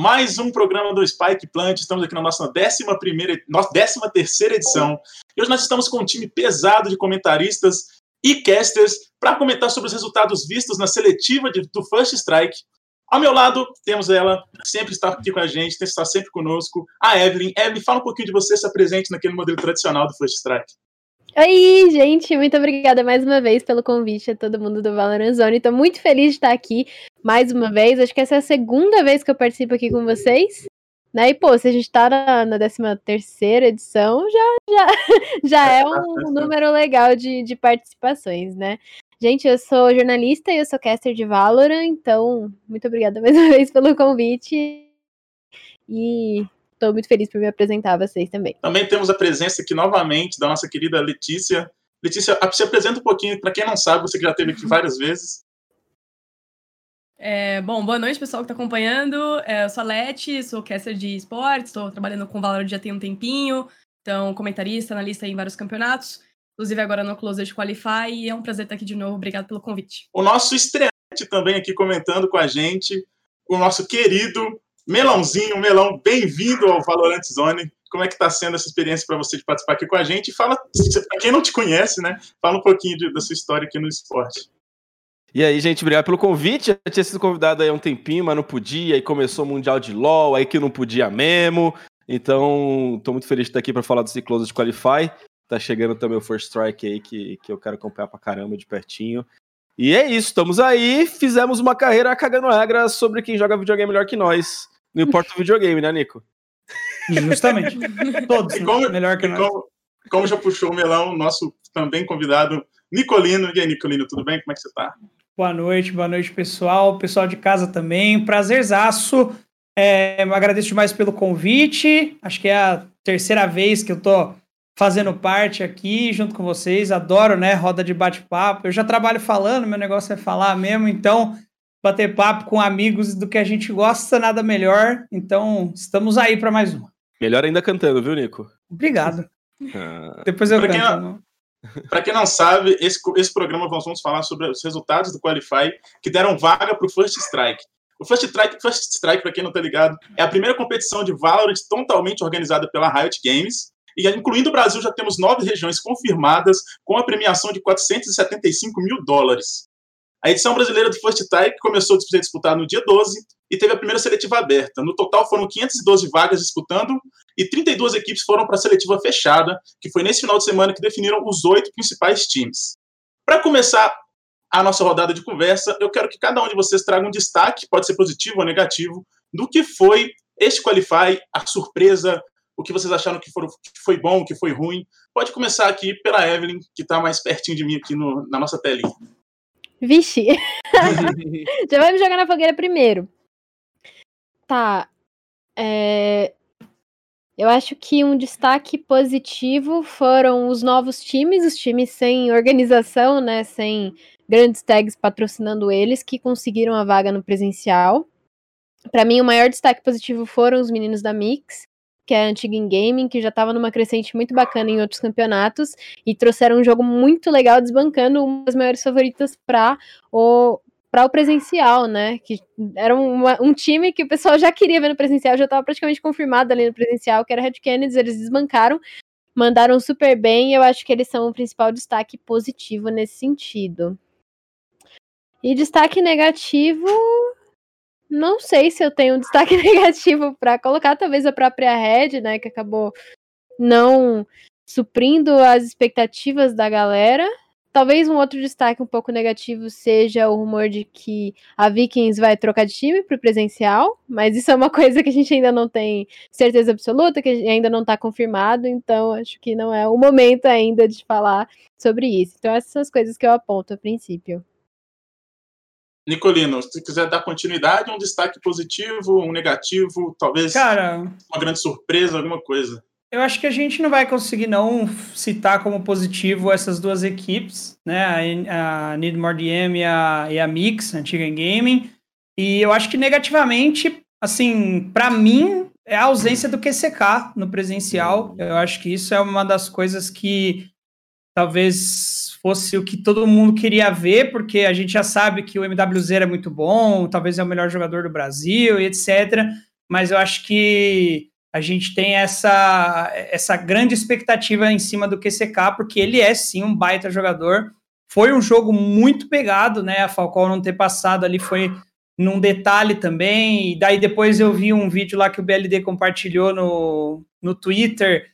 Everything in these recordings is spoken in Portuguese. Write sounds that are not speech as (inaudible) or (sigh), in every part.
mais um programa do Spike Plant. Estamos aqui na nossa 11 nossa 13 terceira edição. E hoje nós estamos com um time pesado de comentaristas e casters para comentar sobre os resultados vistos na seletiva de, do First Strike. Ao meu lado, temos ela, sempre está aqui com a gente, está sempre conosco, a Evelyn. Evelyn, fala um pouquinho de você, se apresente naquele modelo tradicional do First Strike. Oi, gente, muito obrigada mais uma vez pelo convite a todo mundo do Valorant Zone. Estou muito feliz de estar aqui mais uma vez. Acho que essa é a segunda vez que eu participo aqui com vocês. Né? E, pô, se a gente está na, na 13 terceira edição, já, já, (laughs) já é um número legal de, de participações, né? Gente, eu sou jornalista e eu sou caster de Valorant, então muito obrigada (laughs) mais uma vez pelo convite. E estou muito feliz por me apresentar a vocês também. Também temos a presença aqui novamente da nossa querida Letícia. Letícia, se apresenta um pouquinho, para quem não sabe, você que já esteve aqui várias vezes. É, bom, boa noite, pessoal que está acompanhando. É, eu sou a Leti, sou caster de esportes, estou trabalhando com Valorant já tem um tempinho, então comentarista, analista em vários campeonatos, inclusive agora no Closet Qualify, e é um prazer estar aqui de novo. Obrigado pelo convite. O nosso estreante também aqui comentando com a gente, o nosso querido Melãozinho, Melão, bem-vindo ao Valorant Zone. Como é que está sendo essa experiência para você de participar aqui com a gente? Fala, para quem não te conhece, né? Fala um pouquinho de, da sua história aqui no esporte. E aí, gente, obrigado pelo convite. Eu tinha sido convidado aí há um tempinho, mas não podia. Aí começou o Mundial de LoL, aí que não podia mesmo. Então, estou muito feliz de estar aqui para falar do Cicloso de Qualify. Tá chegando também o First Strike aí, que, que eu quero acompanhar pra caramba de pertinho. E é isso, estamos aí. Fizemos uma carreira cagando regras sobre quem joga videogame melhor que nós. Não importa o videogame, né, Nico? Justamente. (laughs) Todos, como, melhor que nós. Como, como, já puxou o melão, nosso também convidado, Nicolino. E aí, Nicolino, tudo bem? Como é que você tá? Boa noite, boa noite, pessoal. Pessoal de casa também. Prazerzaço. É, agradeço demais pelo convite. Acho que é a terceira vez que eu tô fazendo parte aqui junto com vocês. Adoro, né? Roda de bate-papo. Eu já trabalho falando, meu negócio é falar mesmo, então bater papo com amigos do que a gente gosta, nada melhor. Então, estamos aí para mais uma. Melhor ainda cantando, viu, Nico? Obrigado. Ah. Depois eu pra canto. Para quem não sabe, esse, esse programa nós vamos falar sobre os resultados do Qualify que deram vaga para o First Strike. O First Strike, First Strike para quem não está ligado, é a primeira competição de Valorant totalmente organizada pela Riot Games. E incluindo o Brasil, já temos nove regiões confirmadas com a premiação de 475 mil dólares. A edição brasileira do First Type começou a ser disputada no dia 12 e teve a primeira seletiva aberta. No total foram 512 vagas disputando e 32 equipes foram para a seletiva fechada, que foi nesse final de semana que definiram os oito principais times. Para começar a nossa rodada de conversa, eu quero que cada um de vocês traga um destaque, pode ser positivo ou negativo, do que foi este Qualify, a surpresa, o que vocês acharam que, que foi bom, o que foi ruim. Pode começar aqui pela Evelyn, que está mais pertinho de mim aqui no, na nossa telinha. Vixe! (laughs) Já vai me jogar na fogueira primeiro. Tá. É... Eu acho que um destaque positivo foram os novos times, os times sem organização, né? Sem grandes tags patrocinando eles, que conseguiram a vaga no presencial. Para mim, o maior destaque positivo foram os meninos da Mix, que é a antiga in gaming, que já estava numa crescente muito bacana em outros campeonatos e trouxeram um jogo muito legal, desbancando uma das maiores favoritas para o para o presencial, né? Que era uma, um time que o pessoal já queria ver no presencial, já estava praticamente confirmado ali no presencial, que era Red Kennedy, eles desbancaram, mandaram super bem, e eu acho que eles são o principal destaque positivo nesse sentido. E destaque negativo, não sei se eu tenho um destaque (laughs) negativo para colocar, talvez a própria Red, né, que acabou não suprindo as expectativas da galera. Talvez um outro destaque um pouco negativo seja o rumor de que a Vikings vai trocar de time para o presencial, mas isso é uma (laughs) coisa que a gente ainda não tem certeza absoluta, que ainda não está confirmado, então acho que não é o momento ainda de falar sobre isso. Então essas são as coisas que eu aponto a princípio. Nicolino, se quiser dar continuidade, um destaque positivo, um negativo, talvez Cara, uma grande surpresa, alguma coisa. Eu acho que a gente não vai conseguir não citar como positivo essas duas equipes, né? A, Need More DM e a, e a Mix, antiga gaming. E eu acho que negativamente, assim, para mim, é a ausência do QCK no presencial. Eu acho que isso é uma das coisas que talvez fosse o que todo mundo queria ver, porque a gente já sabe que o MWZ é muito bom, talvez é o melhor jogador do Brasil e etc. mas eu acho que a gente tem essa, essa grande expectativa em cima do QCK, porque ele é sim um baita jogador. Foi um jogo muito pegado, né? A Falcão não ter passado ali foi num detalhe também. E daí depois eu vi um vídeo lá que o BLD compartilhou no, no Twitter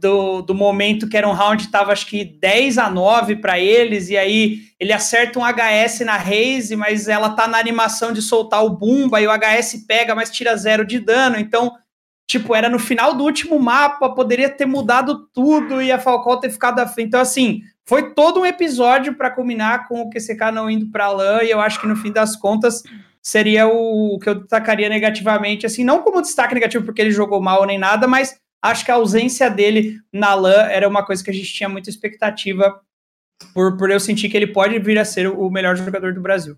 do, do momento que era um round, tava acho que 10 a 9 para eles, e aí ele acerta um HS na Raze, mas ela tá na animação de soltar o Bumba, e o HS pega, mas tira zero de dano, então, tipo, era no final do último mapa, poderia ter mudado tudo e a Falcão ter ficado à frente. Então, assim, foi todo um episódio para culminar com o QCK não indo para LAN, e eu acho que no fim das contas seria o, o que eu destacaria negativamente, assim, não como destaque negativo porque ele jogou mal nem nada, mas acho que a ausência dele na LAN era uma coisa que a gente tinha muita expectativa por, por eu sentir que ele pode vir a ser o melhor jogador do Brasil.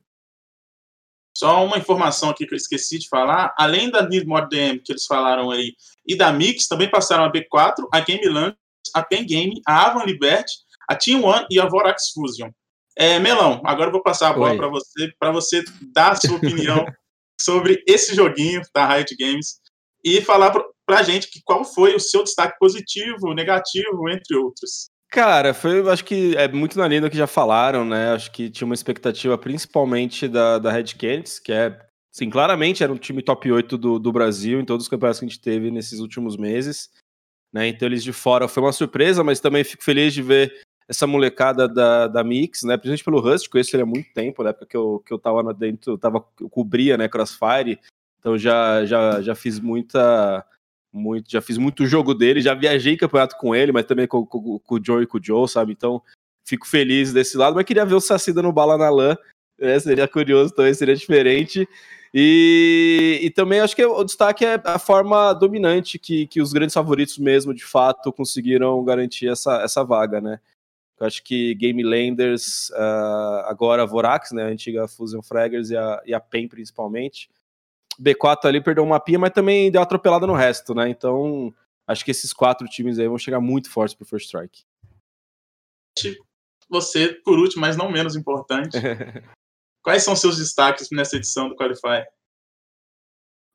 Só uma informação aqui que eu esqueci de falar, além da Need More DM que eles falaram aí, e da Mix, também passaram a B4, a Game Land, a Pen Game, a Avan Liberty, a Team One e a Vorax Fusion. É, Melão, agora eu vou passar a bola para você, para você dar a sua opinião (laughs) sobre esse joguinho da Riot Games e falar para a gente que qual foi o seu destaque positivo, negativo, entre outros. Cara, foi, acho que é muito na linha do que já falaram, né? Acho que tinha uma expectativa principalmente da, da Red Canids, que é, sim, claramente era um time top 8 do, do Brasil em todos os campeonatos que a gente teve nesses últimos meses. Né? Então eles de fora foi uma surpresa, mas também fico feliz de ver essa molecada da, da Mix, né? Principalmente pelo Rust, conheço ele há muito tempo, na época que eu, que eu tava dentro, eu tava, eu cobria, né, Crossfire, então já, já, já fiz muita muito, já fiz muito jogo dele, já viajei campeonato com ele, mas também com, com, com o Joe e com o Joe, sabe? Então, fico feliz desse lado, mas queria ver o Saci dando bala na lã, né? seria curioso também, seria diferente. E, e também acho que o destaque é a forma dominante que, que os grandes favoritos mesmo, de fato, conseguiram garantir essa, essa vaga, né? Eu acho que Game Landers, uh, agora Vorax, né, a antiga Fusion Fraggers e a, e a PEN principalmente, B4 ali perdeu uma pia, mas também deu atropelada no resto, né? Então, acho que esses quatro times aí vão chegar muito fortes pro First Strike. Você, por último, mas não menos importante, (laughs) quais são seus destaques nessa edição do Qualify?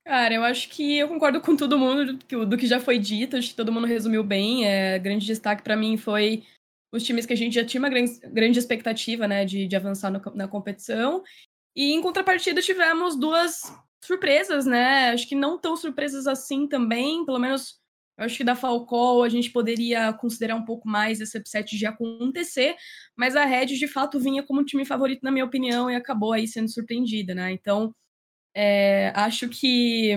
Cara, eu acho que eu concordo com todo mundo do que, do que já foi dito, acho que todo mundo resumiu bem. É, grande destaque para mim foi os times que a gente já tinha uma grande, grande expectativa, né, de, de avançar no, na competição. E em contrapartida tivemos duas surpresas, né? Acho que não tão surpresas assim também, pelo menos acho que da Falcão a gente poderia considerar um pouco mais esse upset de acontecer, mas a Red de fato vinha como time favorito, na minha opinião, e acabou aí sendo surpreendida, né? Então, é, acho que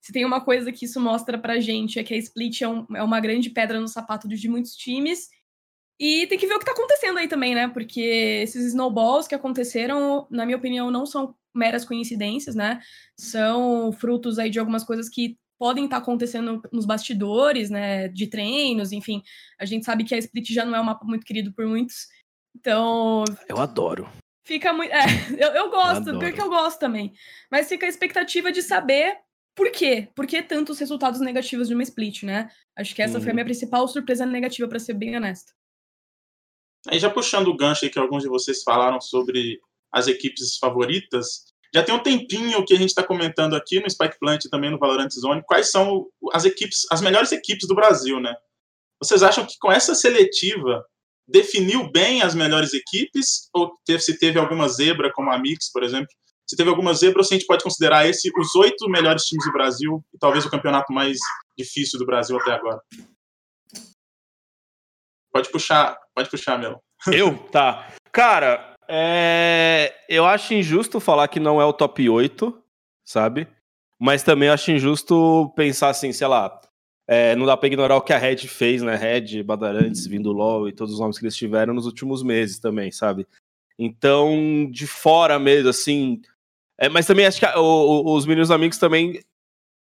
se tem uma coisa que isso mostra pra gente é que a Split é, um, é uma grande pedra no sapato de muitos times. E tem que ver o que tá acontecendo aí também, né? Porque esses snowballs que aconteceram, na minha opinião, não são meras coincidências, né? São frutos aí de algumas coisas que podem estar tá acontecendo nos bastidores, né? De treinos, enfim. A gente sabe que a Split já não é um mapa muito querido por muitos. Então. Eu adoro. Fica muito. É, eu, eu gosto, eu porque eu gosto também. Mas fica a expectativa de saber por quê? Por que tantos resultados negativos de uma split, né? Acho que essa foi a minha principal surpresa negativa, para ser bem honesta. Aí já puxando o gancho aí que alguns de vocês falaram sobre as equipes favoritas. Já tem um tempinho que a gente está comentando aqui no Spike Plant e também no Valorant Zone quais são as equipes, as melhores equipes do Brasil, né? Vocês acham que com essa seletiva definiu bem as melhores equipes ou se teve alguma zebra como a Mix, por exemplo? Se teve alguma zebra, ou se a gente pode considerar esse os oito melhores times do Brasil e talvez o campeonato mais difícil do Brasil até agora? Pode puxar, pode puxar, Melo. (laughs) Eu? Tá. Cara, é, eu acho injusto falar que não é o top 8, sabe? Mas também acho injusto pensar assim, sei lá, é, não dá pra ignorar o que a Red fez, né? Red, Badarantes, Vindo LOL e todos os nomes que eles tiveram nos últimos meses também, sabe? Então, de fora mesmo, assim. É, mas também acho que o, o, os meninos amigos também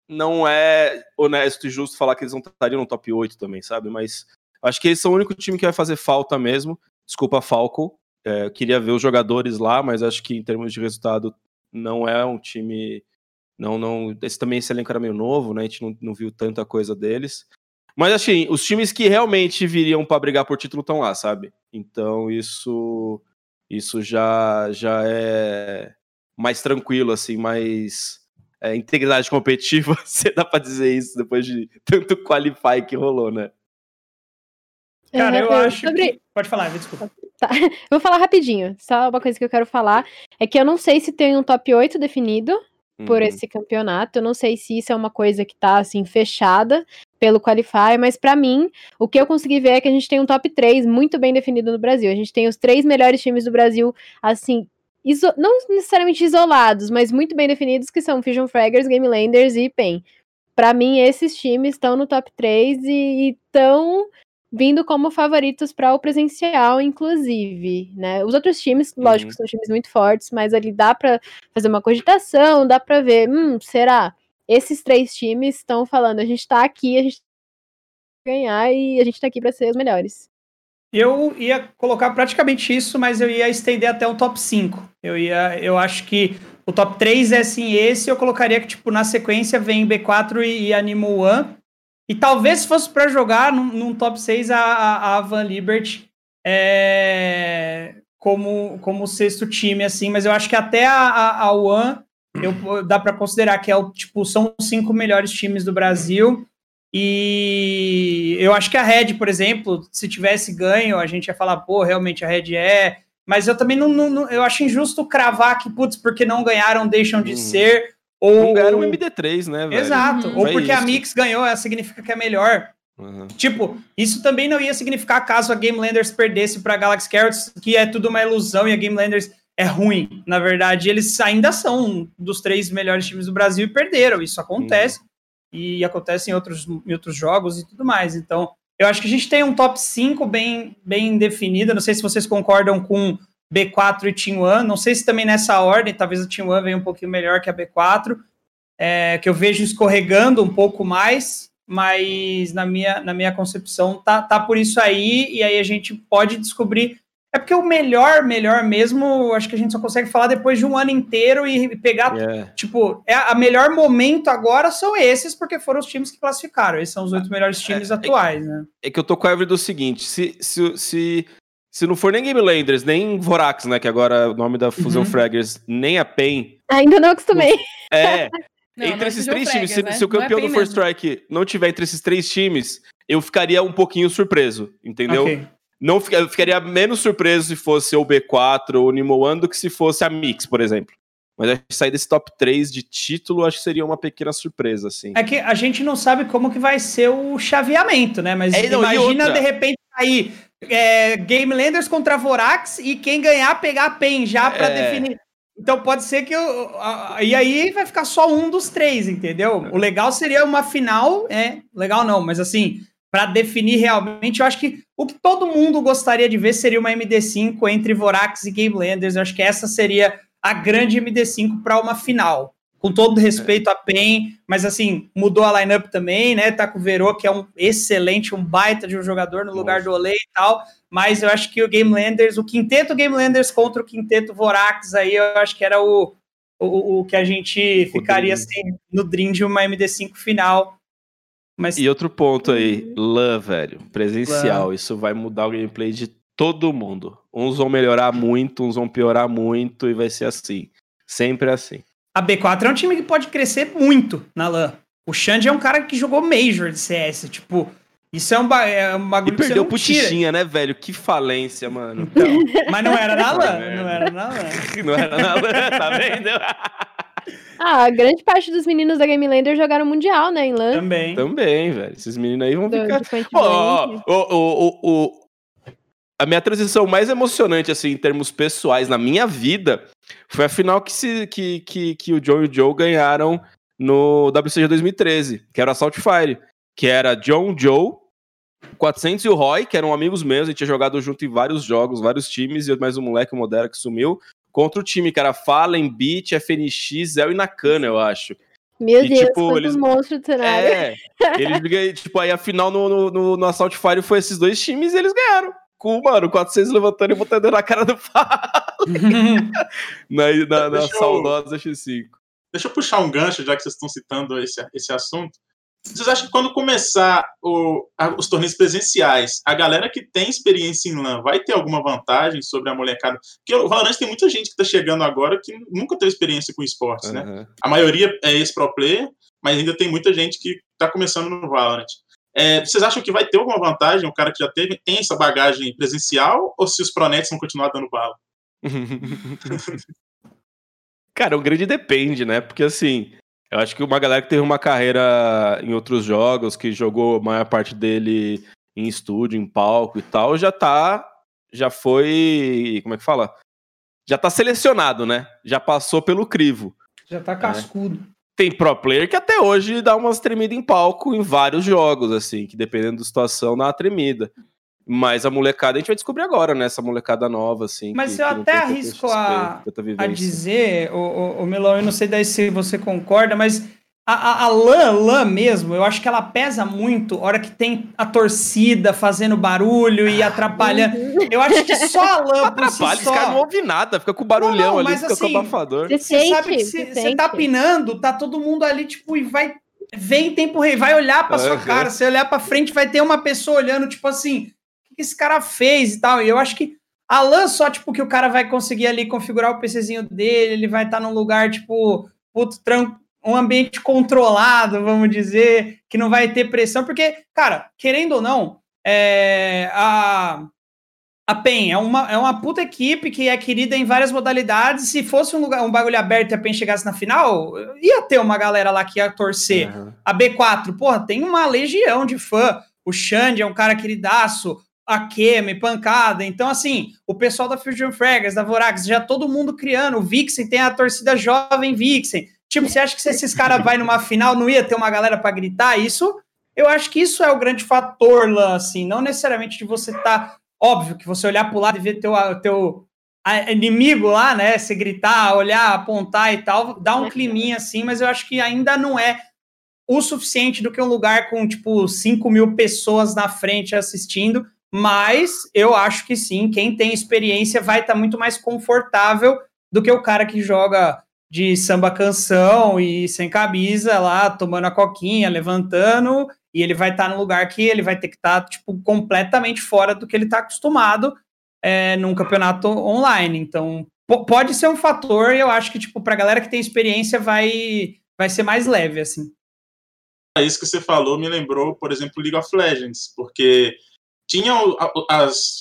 não é honesto e justo falar que eles não estariam no top 8 também, sabe? Mas acho que eles são o único time que vai fazer falta mesmo. Desculpa, Falco, é, queria ver os jogadores lá, mas acho que em termos de resultado não é um time. Não, não. Esse também esse elenco era meio novo, né? A gente não, não viu tanta coisa deles. Mas assim, os times que realmente viriam para brigar por título estão lá, sabe? Então isso isso já já é mais tranquilo assim, mais é, integridade competitiva, (laughs) se dá pra dizer isso depois de tanto qualify que rolou, né? Cara, eu acho. sobre- que- Pode falar, desculpa. Tá. Vou falar rapidinho. Só uma coisa que eu quero falar é que eu não sei se tem um top 8 definido por Uhum. esse campeonato. Eu não sei se isso é uma coisa que tá assim fechada pelo Qualify, mas pra mim, o que eu consegui ver é que a gente tem um top 3 muito bem definido no Brasil. A gente tem os três melhores times do Brasil, assim, iso- não necessariamente isolados, mas muito bem definidos, que são Fusion Fraggers, Game Landers e PEN. Pra mim, esses times estão no top 3 e estão vindo como favoritos para o presencial, inclusive, né? Os outros times, lógico, Uhum. são times muito fortes, mas ali dá para fazer uma cogitação, dá para ver, hum, será? Esses três times estão falando, a gente tá aqui, a gente ganhar e a gente tá aqui para ser os melhores. Eu ia colocar praticamente isso, mas eu ia estender até o top 5. Eu ia, eu acho que o top 3 é sim esse, eu colocaria que tipo na sequência vem B4 e, e Animal One. E talvez se fosse para jogar num, num top 6 a, a, Van Liberty é, como como sexto time assim, mas eu acho que até a, a, a One eu, dá para considerar que é o tipo são os cinco melhores times do Brasil. E eu acho que a Red, por exemplo, se tivesse ganho, a gente ia falar, pô, realmente a Red é. Mas eu também não, não- eu acho injusto cravar que, putz, porque não ganharam, deixam de Uhum. ser. Ou, Não ganharam um MD3, né, velho? Exato. Uhum. Ou Foi porque a. Mix ganhou, ela significa que é melhor. Uhum. Tipo, isso também não ia significar caso a Game Landers perdesse para Galaxy Carrots, que é tudo uma ilusão e a Game Landers é ruim. Na verdade, eles ainda são dos três melhores times do Brasil e perderam. Isso acontece. E acontece em outros, em outros jogos e tudo mais. Então, eu acho que a gente tem um top 5 bem, bem definido. Não sei se vocês concordam com B4 e Team One. Não sei se também nessa ordem, talvez a Team One venha um pouquinho melhor que a B4. é, que eu vejo escorregando um pouco mais, mas na minha, na minha concepção tá, tá por isso aí, e aí a gente pode descobrir. É porque o melhor, melhor mesmo, acho que a gente só consegue falar depois de um ano inteiro e pegar É. Tipo, é a melhor momento agora são esses, porque foram os times que classificaram. Esses são os oito melhores times é- atuais, né? É que eu tô com a Evelyn do seguinte: se, se, se, se não for nem Game Landers, nem Vorax, né? Que agora é o nome da Fusion Uhum. Fraggers, nem a PEN. Ainda não acostumei. É, Não, (laughs) entre não esses Fusion três times, se, Fraggers, se o né? É campeão PEN do First. Strike não tiver entre esses três times, eu ficaria um pouquinho surpreso, entendeu? Ok. Não eu ficaria menos surpreso se fosse o B4 ou o Nimo One do que se fosse a Mix, por exemplo. Mas acho que sair desse top 3 de título, acho que seria uma pequena surpresa, assim. É que a gente não sabe como que vai ser o chaveamento, né? Mas É, não, imagina, de repente, aí é, Game Landers contra Vorax e quem ganhar pegar a PEN já pra É. definir. Então pode ser que. a- e aí vai ficar só um dos três, entendeu? É. O legal seria uma final. É, legal não, mas assim, pra definir realmente, eu acho que o que todo mundo gostaria de ver seria uma MD5 entre Vorax e Game Landers. Eu acho que essa seria a grande MD5 para uma final. Com todo respeito a PEN, mas assim, mudou a lineup também, né? Tá com o Verô, que é um excelente, um baita de um jogador no lugar do Olê e tal. Mas eu acho que o Game Landers, o quinteto Game Landers contra o quinteto Vorax, aí eu acho que era o, o, o que a gente ficaria assim, no Dream de uma MD5 final. Mas E outro ponto aí, LAN, velho, presencial. Isso vai mudar o gameplay de todo mundo. Uns vão melhorar muito, uns vão piorar muito, e vai ser assim. Sempre assim. A B4 é um time que pode crescer muito na LAN. O Xande é um cara que jogou Major de CS, tipo, isso é um, ba é um E bagulho que você perdeu não pro. Tichinha, né, velho? Que falência, mano. Então, mas não era na LAN, não era na LAN. (laughs) Não era nada, tá vendo? Ah, a grande parte dos meninos da Game Lander jogaram Mundial, né, em LAN. Também. Também, velho. Esses meninos aí vão do- ficar. ó, o, o- a minha transição mais emocionante, assim, em termos pessoais, na minha vida, foi a final que, se, que, que, que o John e o Joe ganharam no WCG 2013, que era o Assault Fire, que era John, Joe, 400 e o Roy, que eram amigos meus, a gente tinha jogado junto em vários jogos, vários times, e mais um moleque, o Modera, que sumiu, contra o time que era Fallen, Beat, FNX, Zell e Nakana, eu acho. Meu e, Deus, tipo, eles- monstros do cenário. É, eles (laughs) tipo, aí a final no, no, no, no Assault Fire foi esses dois times e eles ganharam. Com, mano, 400 levantando e botando na cara do (laughs) Fallen. (laughs) na, na, na Deixa eu- saudosa X5. Deixa eu puxar um gancho, já que vocês estão citando esse, esse assunto. Vocês acham que quando começar o, a, os torneios presenciais, a galera que tem experiência em LAN vai ter alguma vantagem sobre a molecada? Porque o Valorant tem muita gente que está chegando agora que nunca teve experiência com esportes, uhum. né? A maioria é ex-pro player, mas ainda tem muita gente que está começando no Valorant. É, vocês acham que vai ter alguma vantagem o cara que já teve, tem essa bagagem presencial ou se os pronets vão continuar dando bala? (laughs) cara, o grande depende, né? Porque assim, eu acho que uma galera que teve uma carreira em outros jogos, que jogou a maior parte dele em estúdio, em palco e tal, já tá. Já foi. Como é que fala? Já tá selecionado, né? Já passou pelo crivo. Já tá cascudo. Né? Tem pro player que até hoje dá umas tremidas em palco em vários jogos, assim, que dependendo da situação dá uma tremida. Mas a molecada a gente vai descobrir agora, né? Essa molecada nova, assim. Mas que, eu que até arrisco a, a dizer, o, o, o Melão, eu não sei daí se você concorda, mas a, a, a lã, lã mesmo, eu acho que ela pesa muito a hora que tem a torcida fazendo barulho e atrapalhando. Eu acho que só a lã atrapalha, si só... esse cara não ouve nada, fica com barulhão não, não, ali, fica assim, com abafador. Você, você sabe que se você tá pinando, tá todo mundo ali, tipo, e vai. Vem em tempo rei, vai olhar pra sua cara. Se olhar pra frente, vai ter uma pessoa olhando, tipo assim que esse cara fez e tal. E eu acho que a LAN só, tipo, que o cara vai conseguir ali configurar o PCzinho dele, ele vai estar tá num lugar, tipo, puto, um ambiente controlado, vamos dizer, que não vai ter pressão, porque, cara, querendo ou não, é, a, a PEN é uma, é uma puta equipe que é querida em várias modalidades. Se fosse um, lugar, um bagulho aberto e a PEN chegasse na final, ia ter uma galera lá que ia torcer. Uhum. A B4, porra, tem uma legião de fã. O Xande é um cara queridaço a Kemi, pancada. Então, assim, o pessoal da Fusion Fraggers, da Vorax, já todo mundo criando. O Vixen tem a torcida jovem Vixen. Tipo, você acha que se esses caras vai numa final não ia ter uma galera para gritar? Isso, eu acho que isso é o grande fator lá, assim. Não necessariamente de você estar. Tá, óbvio que você olhar pro lado e ver teu, teu inimigo lá, né? Se gritar, olhar, apontar e tal, dá um climinha assim, mas eu acho que ainda não é o suficiente do que um lugar com, tipo, 5 mil pessoas na frente assistindo mas eu acho que sim, quem tem experiência vai estar tá muito mais confortável do que o cara que joga de samba canção e sem camisa lá, tomando a coquinha, levantando, e ele vai estar tá no lugar que ele vai ter que estar tá, tipo completamente fora do que ele está acostumado é, num campeonato online. Então, pode ser um fator, e eu acho que tipo para galera que tem experiência vai vai ser mais leve assim. Isso que você falou me lembrou, por exemplo, League of Legends, porque tinham as,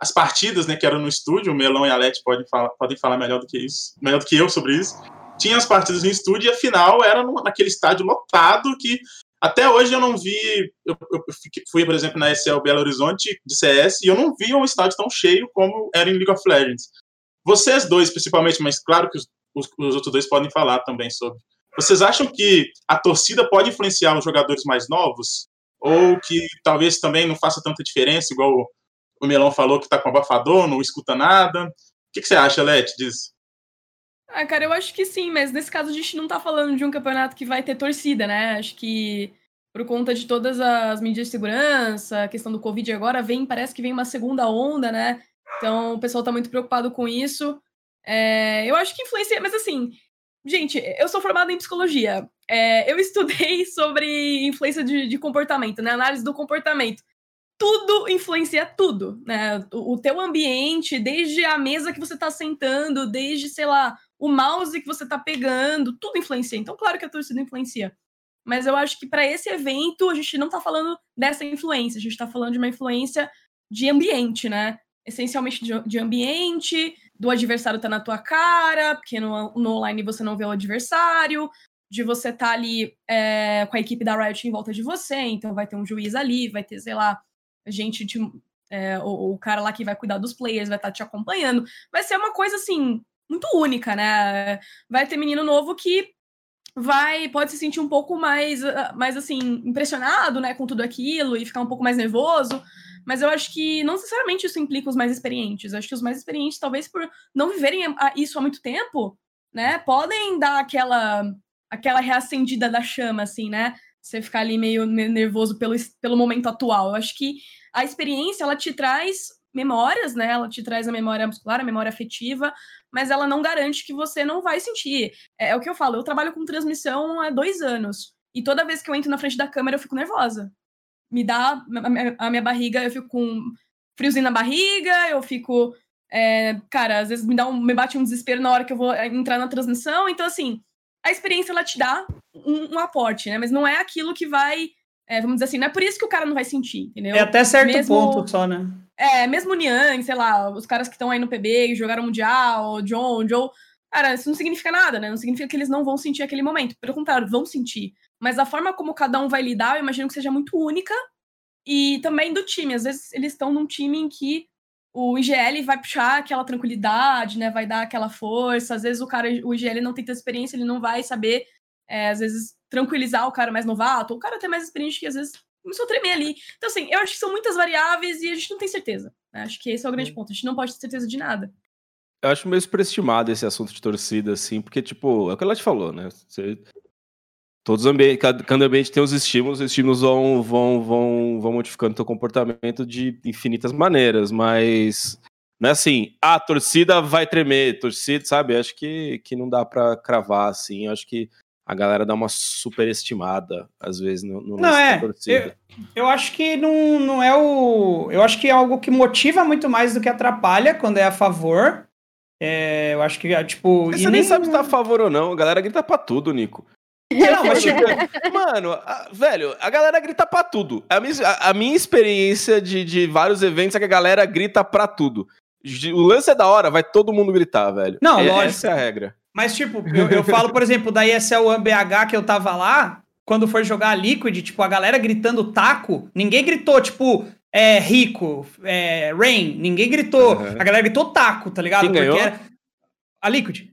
as partidas, né, que eram no estúdio, o Melão e a Leti podem falar, podem falar melhor do que isso, melhor do que eu sobre isso. Tinha as partidas no estúdio e a final era no, naquele estádio lotado que até hoje eu não vi. Eu, eu fui, por exemplo, na SL Belo Horizonte de CS e eu não vi um estádio tão cheio como era em League of Legends. Vocês dois, principalmente, mas claro que os, os, os outros dois podem falar também sobre. Vocês acham que a torcida pode influenciar os jogadores mais novos? ou que talvez também não faça tanta diferença, igual o Melão falou que está com abafador, não escuta nada. O que, que você acha, Leti, disso? Ah, cara, eu acho que sim, mas nesse caso a gente não tá falando de um campeonato que vai ter torcida, né? Acho que por conta de todas as medidas de segurança, a questão do Covid agora, vem, parece que vem uma segunda onda, né? Então o pessoal tá muito preocupado com isso. É, eu acho que influencia, mas assim, gente, eu sou formada em psicologia. É, eu (laughs) estudei sobre influência de, de, comportamento, né? Análise do comportamento. Tudo influencia tudo, né? O, o teu ambiente, desde a mesa que você está sentando, desde, sei lá, o mouse que você está pegando, tudo influencia. Então, claro que a torcida influencia. Mas eu acho que para esse evento a gente não está falando dessa influência, a gente está falando de uma influência de ambiente, né? Essencialmente de, de ambiente, do adversário tá na tua cara, porque no, no online você não vê o adversário, de você estar tá ali é, com a equipe da Riot em volta de você, então vai ter um juiz ali, vai ter, sei lá, gente. É, o, o, cara lá que vai cuidar dos players vai estar tá te acompanhando. Vai ser uma coisa assim, muito única, né? Vai ter menino novo que vai pode se sentir um pouco mais, ah, mais assim, impressionado, né, com tudo aquilo e ficar um pouco mais nervoso. Mas eu acho que não necessariamente isso implica os mais experientes. Eu acho que os mais experientes, talvez por não viverem isso há muito tempo, né, podem dar aquela aquela reacendida da chama, assim, né? Você ficar ali meio nervoso pelo, pelo momento atual. Eu acho que a experiência, ela te traz memórias, né? Ela te traz a memória muscular, a memória afetiva, mas ela não garante que você não vai sentir. É, é o que eu falo, eu trabalho com transmissão há dois anos. E toda vez que eu entro na frente da câmera, eu fico nervosa. Me dá a minha barriga, eu fico com friozinho na barriga, eu fico. É, cara, às vezes me, dá um, me bate um desespero na hora que eu vou entrar na transmissão. Então, assim, a experiência ela te dá um, um aporte, né? Mas não é aquilo que vai. É, vamos dizer assim, não é por isso que o cara não vai sentir, entendeu? É até certo mesmo, ponto só, né? É, mesmo o Niang, sei lá, os caras que estão aí no PB, jogaram Mundial, o John, o Joe. Cara, isso não significa nada, né? Não significa que eles não vão sentir aquele momento. Pelo contrário, vão sentir. Mas a forma como cada um vai lidar, eu imagino que seja muito única. E também do time. Às vezes eles estão num time em que o IGL vai puxar aquela tranquilidade, né? Vai dar aquela força. Às vezes o cara, o IGL não tem tanta experiência, ele não vai saber, é, às vezes, tranquilizar o cara mais novato, ou o cara até mais experiente que às vezes começou a tremer ali. Então, assim, eu acho que são muitas variáveis e a gente não tem certeza. Né? Acho que esse é o grande ponto. A gente não pode ter certeza de nada. Eu acho meio superestimado esse assunto de torcida, assim, porque, tipo, é o que ela te falou, né? Você, todos os ambientes, cada ambiente tem os estímulos, os estímulos vão, vão, vão, vão modificando o teu comportamento de infinitas maneiras, mas não é assim, ah, a torcida vai tremer, torcida, sabe? Acho que, que não dá para cravar, assim, acho que a galera dá uma superestimada, às vezes, no, no não, é, eu, eu, acho que não, não é o... Eu acho que é algo que motiva muito mais do que atrapalha quando é a favor, é, eu acho que, é, tipo. Você nem, nem sabe se tá a favor ou não. A galera grita pra tudo, Nico. (laughs) Não, mas tipo, mano, a, velho, a galera grita pra tudo. A minha, a, a minha experiência de, de vários eventos é que a galera grita pra tudo. O lance é da hora, vai todo mundo gritar, velho. Não, é, lógico. Essa é a regra. Mas, tipo, eu, eu falo, por exemplo, da ESL One BH que eu tava lá, quando foi jogar a Liquid, tipo, a galera gritando taco, ninguém gritou, tipo, é, Rico, é, Rain, ninguém gritou. Uhum. A galera gritou taco, tá ligado? Quem Porque ganhou? Era... A Liquid.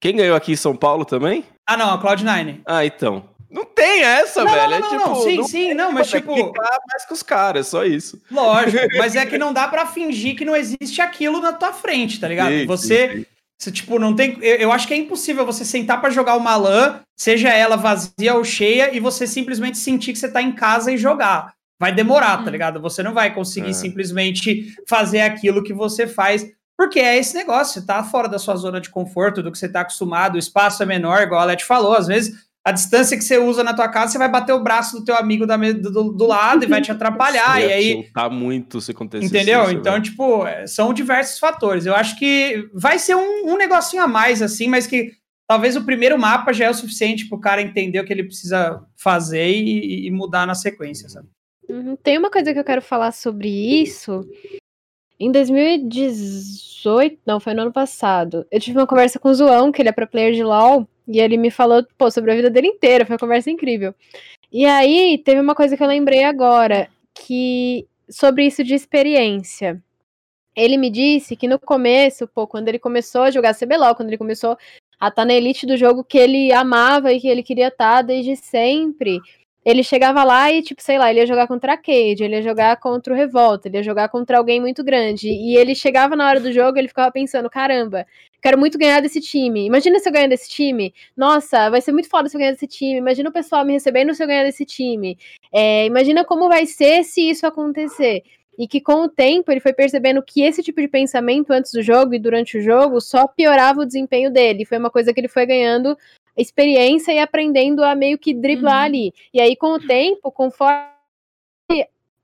Quem ganhou aqui em São Paulo também? Ah, não, a Cloud9. Ah, então. Não tem essa, não, velho. Não, não, é, tipo, não, sim, sim, não, mas tipo. Ficar mais que os caras, só isso. Lógico, mas é que (laughs) não dá para fingir que não existe aquilo na tua frente, tá ligado? Sim, você. Sim, sim. Você, tipo, não tem. Eu, eu, acho que é impossível você sentar para jogar uma LAN, seja ela vazia ou cheia, e você simplesmente sentir que você tá em casa e jogar vai demorar, tá uhum. ligado? Você não vai conseguir é. simplesmente fazer aquilo que você faz, porque é esse negócio, você tá fora da sua zona de conforto, do que você tá acostumado, o espaço é menor, igual a Let falou, às vezes a distância que você usa na tua casa, você vai bater o braço do teu amigo da, do, do lado e vai te atrapalhar, e aí... Tá muito se acontecer Entendeu? Isso, então, velho. tipo, são diversos fatores. Eu acho que vai ser um, um negocinho a mais, assim, mas que talvez o primeiro mapa já é o suficiente para o cara entender o que ele precisa fazer e, e mudar na sequência, sabe? Uhum. Tem uma coisa que eu quero falar sobre isso. Em 2018, não, foi no ano passado, eu tive uma conversa com o Zoão, que ele é pro player de LoL, e ele me falou, pô, sobre a vida dele inteira, foi uma conversa incrível. E aí, teve uma coisa que eu lembrei agora, que sobre isso de experiência. Ele me disse que no começo, pô, quando ele começou a jogar CBLOL, quando ele começou a estar tá na elite do jogo que ele amava e que ele queria estar tá desde sempre, ele chegava lá e, tipo, sei lá, ele ia jogar contra a Cade, ele ia jogar contra o Revolta, ele ia jogar contra alguém muito grande. E ele chegava na hora do jogo, ele ficava pensando, caramba, quero muito ganhar desse time. Imagina se eu ganhar desse time. Nossa, vai ser muito foda se eu ganhar desse time. Imagina o pessoal me recebendo se eu ganhar desse time. É, imagina como vai ser se isso acontecer. E que com o tempo ele foi percebendo que esse tipo de pensamento antes do jogo e durante o jogo só piorava o desempenho dele. Foi uma coisa que ele foi ganhando experiência e aprendendo a meio que driblar uhum. ali. E aí, com o tempo, conforme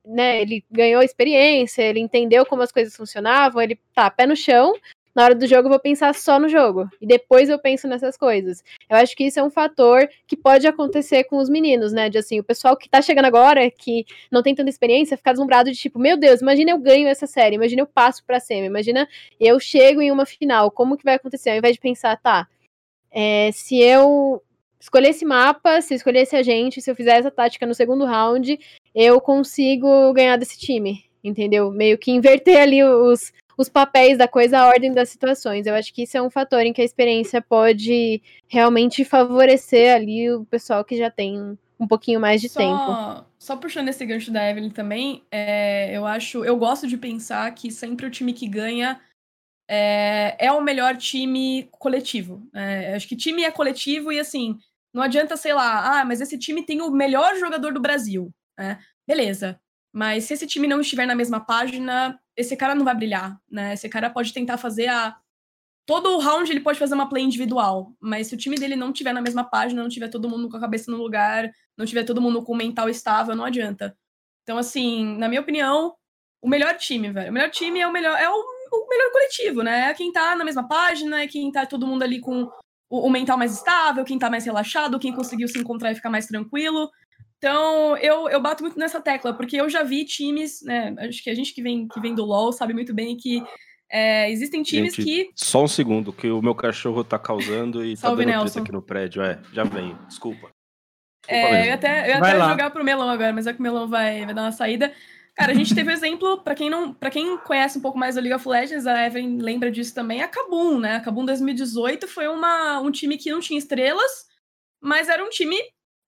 né, ele ganhou experiência, ele entendeu como as coisas funcionavam, ele tá pé no chão. Na hora do jogo, eu vou pensar só no jogo. E depois eu penso nessas coisas. Eu acho que isso é um fator que pode acontecer com os meninos, né? De assim, o pessoal que tá chegando agora, que não tem tanta experiência, ficar deslumbrado de tipo, meu Deus, imagina eu ganho essa série, imagina eu passo pra cima, imagina eu chego em uma final, como que vai acontecer? Ao invés de pensar, tá, é, se eu escolher esse mapa, se eu escolhesse a gente, se eu fizer essa tática no segundo round, eu consigo ganhar desse time, entendeu? Meio que inverter ali os, os papéis da coisa, a ordem das situações. Eu acho que isso é um fator em que a experiência pode realmente favorecer ali o pessoal que já tem um pouquinho mais de só, tempo. Só puxando esse gancho da Evelyn também, é, eu acho, eu gosto de pensar que sempre o time que ganha é, é o melhor time coletivo. É, acho que time é coletivo e assim, não adianta, sei lá, ah, mas esse time tem o melhor jogador do Brasil. Né? Beleza. Mas se esse time não estiver na mesma página, esse cara não vai brilhar, né? Esse cara pode tentar fazer a, todo round ele pode fazer uma play individual, mas se o time dele não tiver na mesma página, não tiver todo mundo com a cabeça no lugar, não tiver todo mundo com o mental estável, não adianta. Então, assim, na minha opinião, o melhor time, velho. O melhor time é o melhor, é o, o melhor coletivo, né? É quem tá na mesma página, é quem tá todo mundo ali com o, o, mental mais estável, quem tá mais relaxado, quem conseguiu se encontrar e ficar mais tranquilo. Então, eu, eu bato muito nessa tecla, porque eu já vi times, né? Acho que a gente que vem, que vem do LoL sabe muito bem que é, existem times Gente, que. Só um segundo, que o meu cachorro tá causando e Salve, tá dando Nelson. aqui no prédio. É, já venho. Desculpa. Desculpa É, eu até, eu ia até lá. jogar pro Melão agora, mas é que o Melão vai, vai dar uma saída. Cara, a gente teve exemplo, pra quem não, para quem conhece um pouco mais do League of Legends, a Evelyn lembra disso também, a Kabum, né? A Kabum 2018 foi uma, um time que não tinha estrelas, mas era um time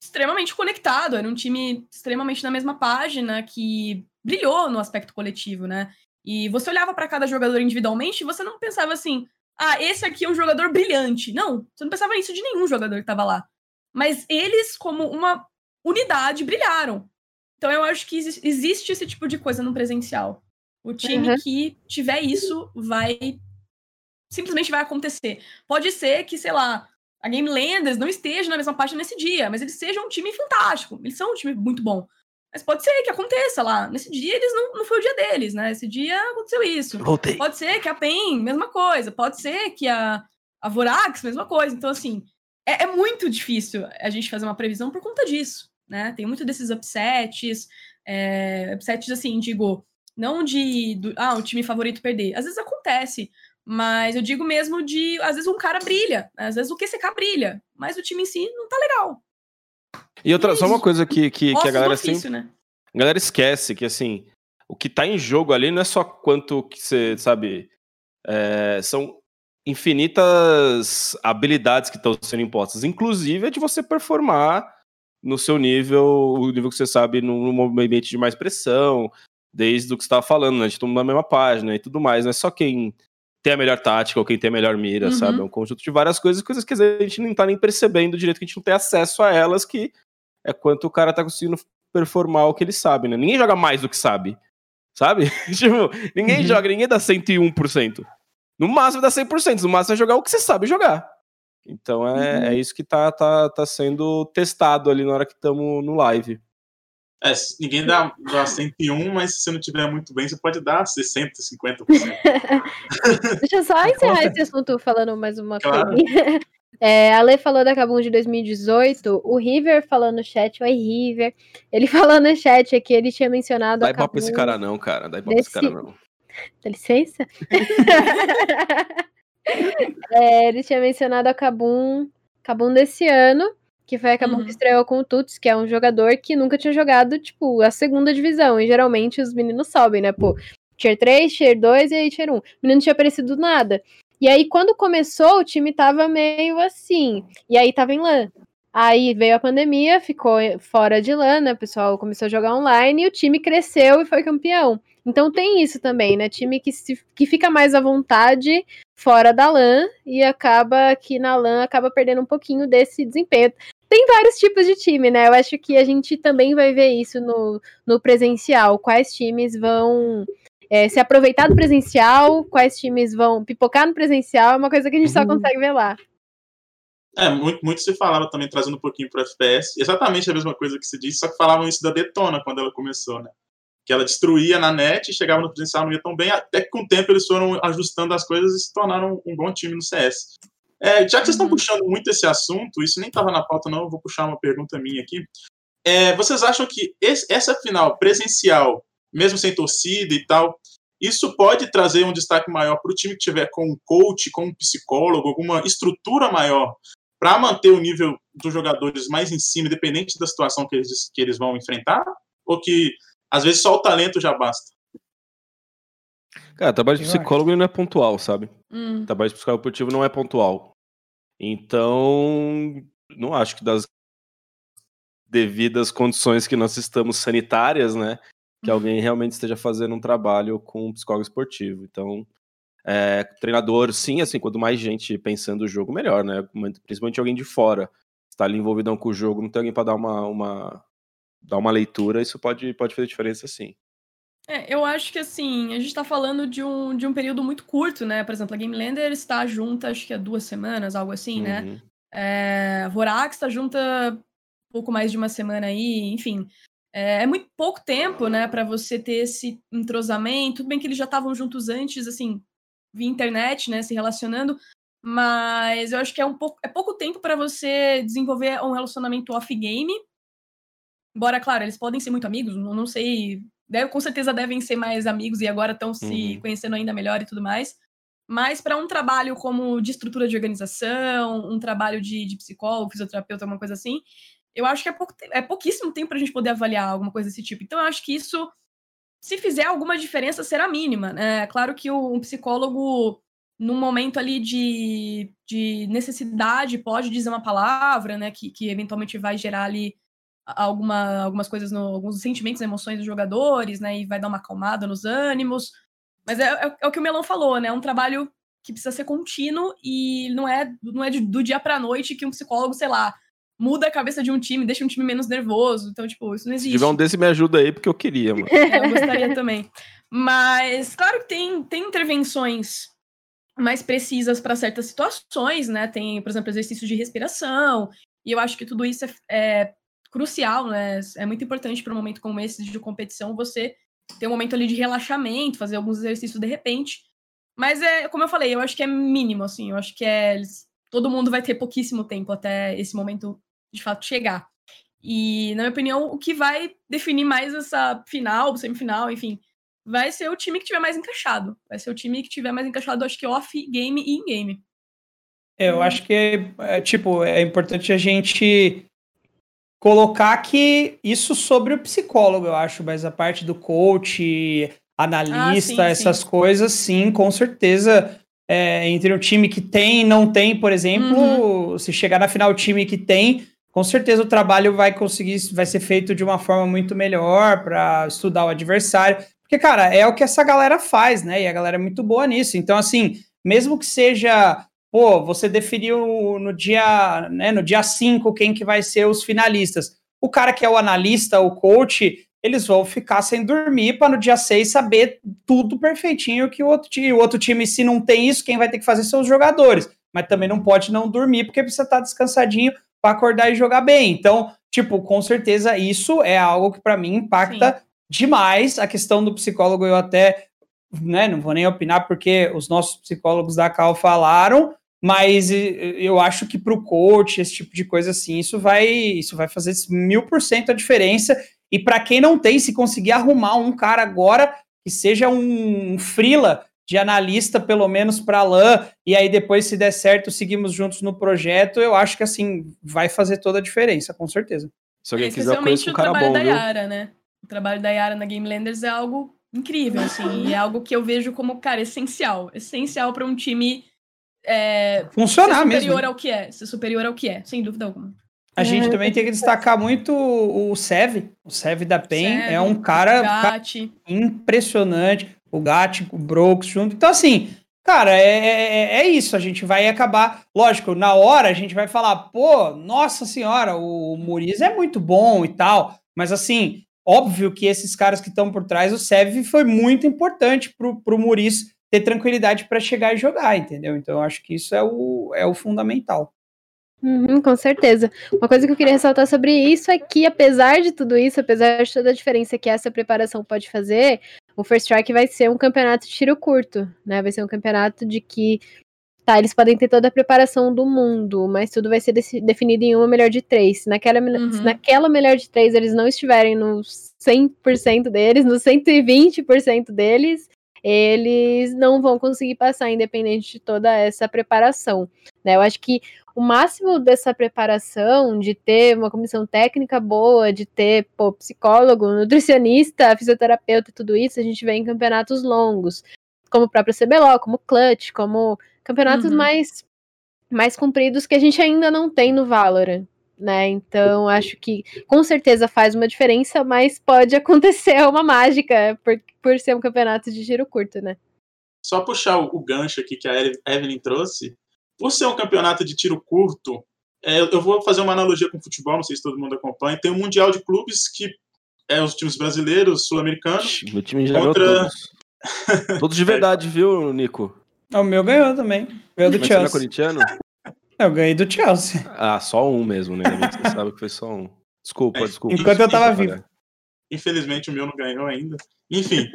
extremamente conectado, era um time extremamente na mesma página, que brilhou no aspecto coletivo, né? E você olhava pra cada jogador individualmente e você não pensava assim, ah, esse aqui é um jogador brilhante. Não, você não pensava nisso de nenhum jogador que tava lá. Mas eles, como uma unidade, brilharam. Então eu acho que exi- existe esse tipo de coisa no presencial. O time Uhum. que tiver isso vai. Simplesmente vai acontecer. Pode ser que, sei lá, a Game Landers não esteja na mesma página nesse dia, mas eles sejam um time fantástico. Eles são um time muito bom. Mas pode ser que aconteça lá. Nesse dia eles não, não foi o dia deles, né? Esse dia aconteceu isso. Voltei. Pode ser que a PEN, mesma coisa. Pode ser que a, a Vorax, mesma coisa. Então, assim, é, é muito difícil a gente fazer uma previsão por conta disso, né? Tem muito desses upsets, é, upsets, assim, digo, não de, do, ah, o time favorito perder. Às vezes acontece, mas eu digo mesmo de, às vezes um cara brilha, às vezes o QCK brilha, mas o time em si não tá legal. E outra, só uma coisa que, que, que a galera ofício, né? A galera esquece que, assim, o que tá em jogo ali não é só quanto que você, sabe, é, são infinitas habilidades que estão sendo impostas, inclusive a de você performar no seu nível, o nível que você sabe, num ambiente de mais pressão, desde o que você estava falando, né, de todo mundo na mesma página e tudo mais, não é só quem tem a melhor tática ou quem tem a melhor mira, Uhum. sabe, é um conjunto de várias coisas, coisas que a gente não tá nem percebendo direito, que a gente não tem acesso a elas, que é quanto o cara tá conseguindo performar o que ele sabe, né? Ninguém joga mais do que sabe, sabe? (laughs) tipo, ninguém Uhum. joga, ninguém dá 101%. No máximo dá 100%, no máximo é jogar o que você sabe jogar. Então é, Uhum. é isso que tá, tá, tá sendo testado ali na hora que estamos no live. É, ninguém dá, dá 101, mas se você não tiver muito bem, você pode dar 60, 50%. (laughs) Deixa eu só encerrar esse assunto falando mais uma Claro. coisinha. (laughs) É, a Lê falou da Kabum de 2018, o River falou no chat, oi River, ele (laughs) falou no chat aqui, ele tinha mencionado Dá a pra esse cara não, cara. Dá ibope pra esse desse- cara não. Dá licença? É, ele tinha mencionado a Kabum, Kabum desse ano, que foi a Kabum Uhum. que estreou com o Tuts, que é um jogador que nunca tinha jogado, tipo, a segunda divisão. E geralmente os meninos sobem, né? Pô, Tier 3, Tier 2 e aí Tier 1. O menino não tinha aparecido do nada. E aí, quando começou, o time tava meio assim. E aí tava em LAN. Aí veio a pandemia, ficou fora de LAN, né? O pessoal começou a jogar online e o time cresceu e foi campeão. Então tem isso também, né? Time que, se, que fica mais à vontade fora da LAN e acaba que na LAN acaba perdendo um pouquinho desse desempenho. Tem vários tipos de time, né? Eu acho que a gente também vai ver isso no, no presencial. Quais times vão é, se aproveitar do presencial, quais times vão pipocar no presencial, é uma coisa que a gente só Uhum. consegue ver lá. É, muito, muito se falava também, trazendo um pouquinho pro FPS, exatamente a mesma coisa que se disse, só que falavam isso da Detona quando ela começou, né? Que ela destruía na net, chegava no presencial, não ia tão bem, até que com o tempo eles foram ajustando as coisas e se tornaram um bom time no CS. É, já que vocês estão Uhum. puxando muito esse assunto, isso nem estava na pauta não, eu vou puxar uma pergunta minha aqui. É, vocês acham que esse- essa final presencial, mesmo sem torcida e tal, isso pode trazer um destaque maior para o time que tiver com um coach, com um psicólogo, alguma estrutura maior para manter o nível dos jogadores mais em cima, independente da situação que eles, que eles vão enfrentar? Ou que às vezes só o talento já basta? Cara, trabalho de psicólogo não é pontual, sabe? Hum. Trabalho de psicólogo esportivo não é pontual. Então, não acho que das devidas condições que nós estamos sanitárias, né? Que alguém realmente esteja fazendo um trabalho com um psicólogo esportivo. Então, é, treinador, sim, assim, quanto mais gente pensando o jogo, melhor, né? Principalmente alguém de fora. Está ali envolvidão com o jogo, não tem alguém para dar uma, uma, dar uma leitura, isso pode, pode fazer diferença, sim. É, eu acho que assim, a gente tá falando de um, de um período muito curto, né? Por exemplo, a Game Lander está junta, acho que há duas semanas, algo assim, né? Uhum. É, a Vorax está junta pouco mais de uma semana aí, enfim. É, é muito pouco tempo, né, para você ter esse entrosamento. Tudo bem que eles já estavam juntos antes, assim, via internet, né, se relacionando, mas eu acho que é um pouco é pouco tempo para você desenvolver um relacionamento off-game. Embora, claro, eles podem ser muito amigos, não, não sei. Deve, com certeza devem ser mais amigos e agora estão se Uhum. conhecendo ainda melhor e tudo mais. Mas para um trabalho como de estrutura de organização, um trabalho de, de psicólogo, fisioterapeuta, alguma coisa assim, eu acho que é, pouco, é pouquíssimo tempo para a gente poder avaliar alguma coisa desse tipo. Então, eu acho que isso, se fizer alguma diferença, será mínima. Né? É claro que o, um psicólogo, num momento ali de, de necessidade, pode dizer uma palavra, né, que, que eventualmente vai gerar ali alguma, algumas coisas, no, alguns sentimentos, emoções dos jogadores, né, e vai dar uma acalmada nos ânimos. Mas é, é- é o que o Melão falou, né? É um trabalho que precisa ser contínuo e não é, não é do dia pra noite que um psicólogo, sei lá, muda a cabeça de um time, deixa um time menos nervoso. Então, tipo, isso não Se existe. tiver um desse, me ajuda aí, porque eu queria, mano. É, (laughs) eu gostaria também. Mas, claro que tem, tem intervenções mais precisas para certas situações, né? Tem, por exemplo, exercícios de respiração, e eu acho que tudo isso é, é crucial, né? É muito importante para um momento como esse de competição você ter um momento ali de relaxamento, fazer alguns exercícios de repente. Mas é, como eu falei, eu acho que é mínimo, assim, eu acho que é. Todo mundo vai ter pouquíssimo tempo até esse momento de fato chegar. E, na minha opinião, o que vai definir mais essa final, semifinal, enfim, vai ser o time que tiver mais encaixado. Vai ser o time que tiver mais encaixado, acho que off-game e in-game. É, Eu acho que é, tipo, é importante a gente colocar que isso sobre o psicólogo, eu acho, mas a parte do coach, analista, Ah, sim, essas sim. coisas, sim, com certeza. é, entre um time que tem e não tem, por exemplo, Uhum. se chegar na final o time que tem, com certeza o trabalho vai conseguir, vai ser feito de uma forma muito melhor para estudar o adversário. Porque, cara, é o que essa galera faz, né? E a galera é muito boa nisso. Então, assim, mesmo que seja pô, você definiu no dia, né, no dia 5 quem que vai ser os finalistas. O cara que é o analista, o coach, eles vão ficar sem dormir para no dia 6 saber tudo perfeitinho que o outro time, o outro time se não tem isso, quem vai ter que fazer são os jogadores. Mas também não pode não dormir porque precisa estar descansadinho para acordar e jogar bem. Então, tipo, com certeza isso é algo que para mim impacta demais a questão do psicólogo. Eu até né, não vou nem opinar porque os nossos psicólogos da Cal falaram, mas eu acho que para o coach, esse tipo de coisa assim, isso vai, isso vai fazer mil por cento a diferença. E para quem não tem, se conseguir arrumar um cara agora que seja um frila de analista, pelo menos para LAN, e aí depois, se der certo, seguimos juntos no projeto, eu acho que assim vai fazer toda a diferença, com certeza. Se alguém É, quiser, eu conheço Especialmente um o cara trabalho bom, da viu? Yara, né? O trabalho da Yara na Game Landers é algo incrível, assim, e é algo que eu vejo como, cara, essencial. Essencial para um time é, ser Funcionar superior mesmo. né? ao que é, ser superior ao que é, sem dúvida alguma. A gente É, também tem que destacar muito o Sev, o Sev da PEN, Sev, é um cara, cara Gatti, impressionante, o Gat, o Brooks junto. Então, assim, cara, é, é, é isso. A gente vai acabar. Lógico, na hora a gente vai falar, pô, nossa senhora, o Muriz é muito bom e tal. Mas, assim, óbvio que esses caras que estão por trás, o Sev foi muito importante pro, pro Muriz ter tranquilidade para chegar e jogar, entendeu? Então, eu acho que isso é o, é o fundamental. Uhum, com certeza. Uma coisa que eu queria ressaltar sobre isso é que, apesar de tudo isso, apesar de toda a diferença que essa preparação pode fazer, o First Strike vai ser um campeonato de tiro curto, né? Vai ser um campeonato de que, tá, eles podem ter toda a preparação do mundo, mas tudo vai ser definido em uma melhor de três. Se naquela, Uhum. se naquela melhor de três eles não estiverem no 100% deles, no 120% deles, eles não vão conseguir passar, independente de toda essa preparação. Né? Eu acho que o máximo dessa preparação, de ter uma comissão técnica boa, de ter pô, psicólogo, nutricionista, fisioterapeuta, tudo isso, a gente vê em campeonatos longos, como o próprio CBLOL, como o Clutch, como campeonatos Uhum. mais, mais compridos que a gente ainda não tem no Valorant. Né? Então, acho que com certeza faz uma diferença, mas pode (laughs) acontecer uma mágica por, por ser um campeonato de giro curto, né? Só puxar o, o gancho aqui que a Eve- Evelyn trouxe. Por ser um campeonato de tiro curto, é, eu vou fazer uma analogia com futebol, não sei se todo mundo acompanha. Tem um Mundial de Clubes que é os times brasileiros, sul-americanos. Meu time já contra... todos. (laughs) todos de verdade, viu, Nico? O meu ganhou também. Ganhou do Mas Chelsea. Você é corintiano? Eu ganhei do Chelsea. Ah, só um mesmo, né? Você sabe que foi só um. Desculpa, É, desculpa. Enquanto eu tava vivo. Infelizmente o meu não ganhou ainda. Enfim,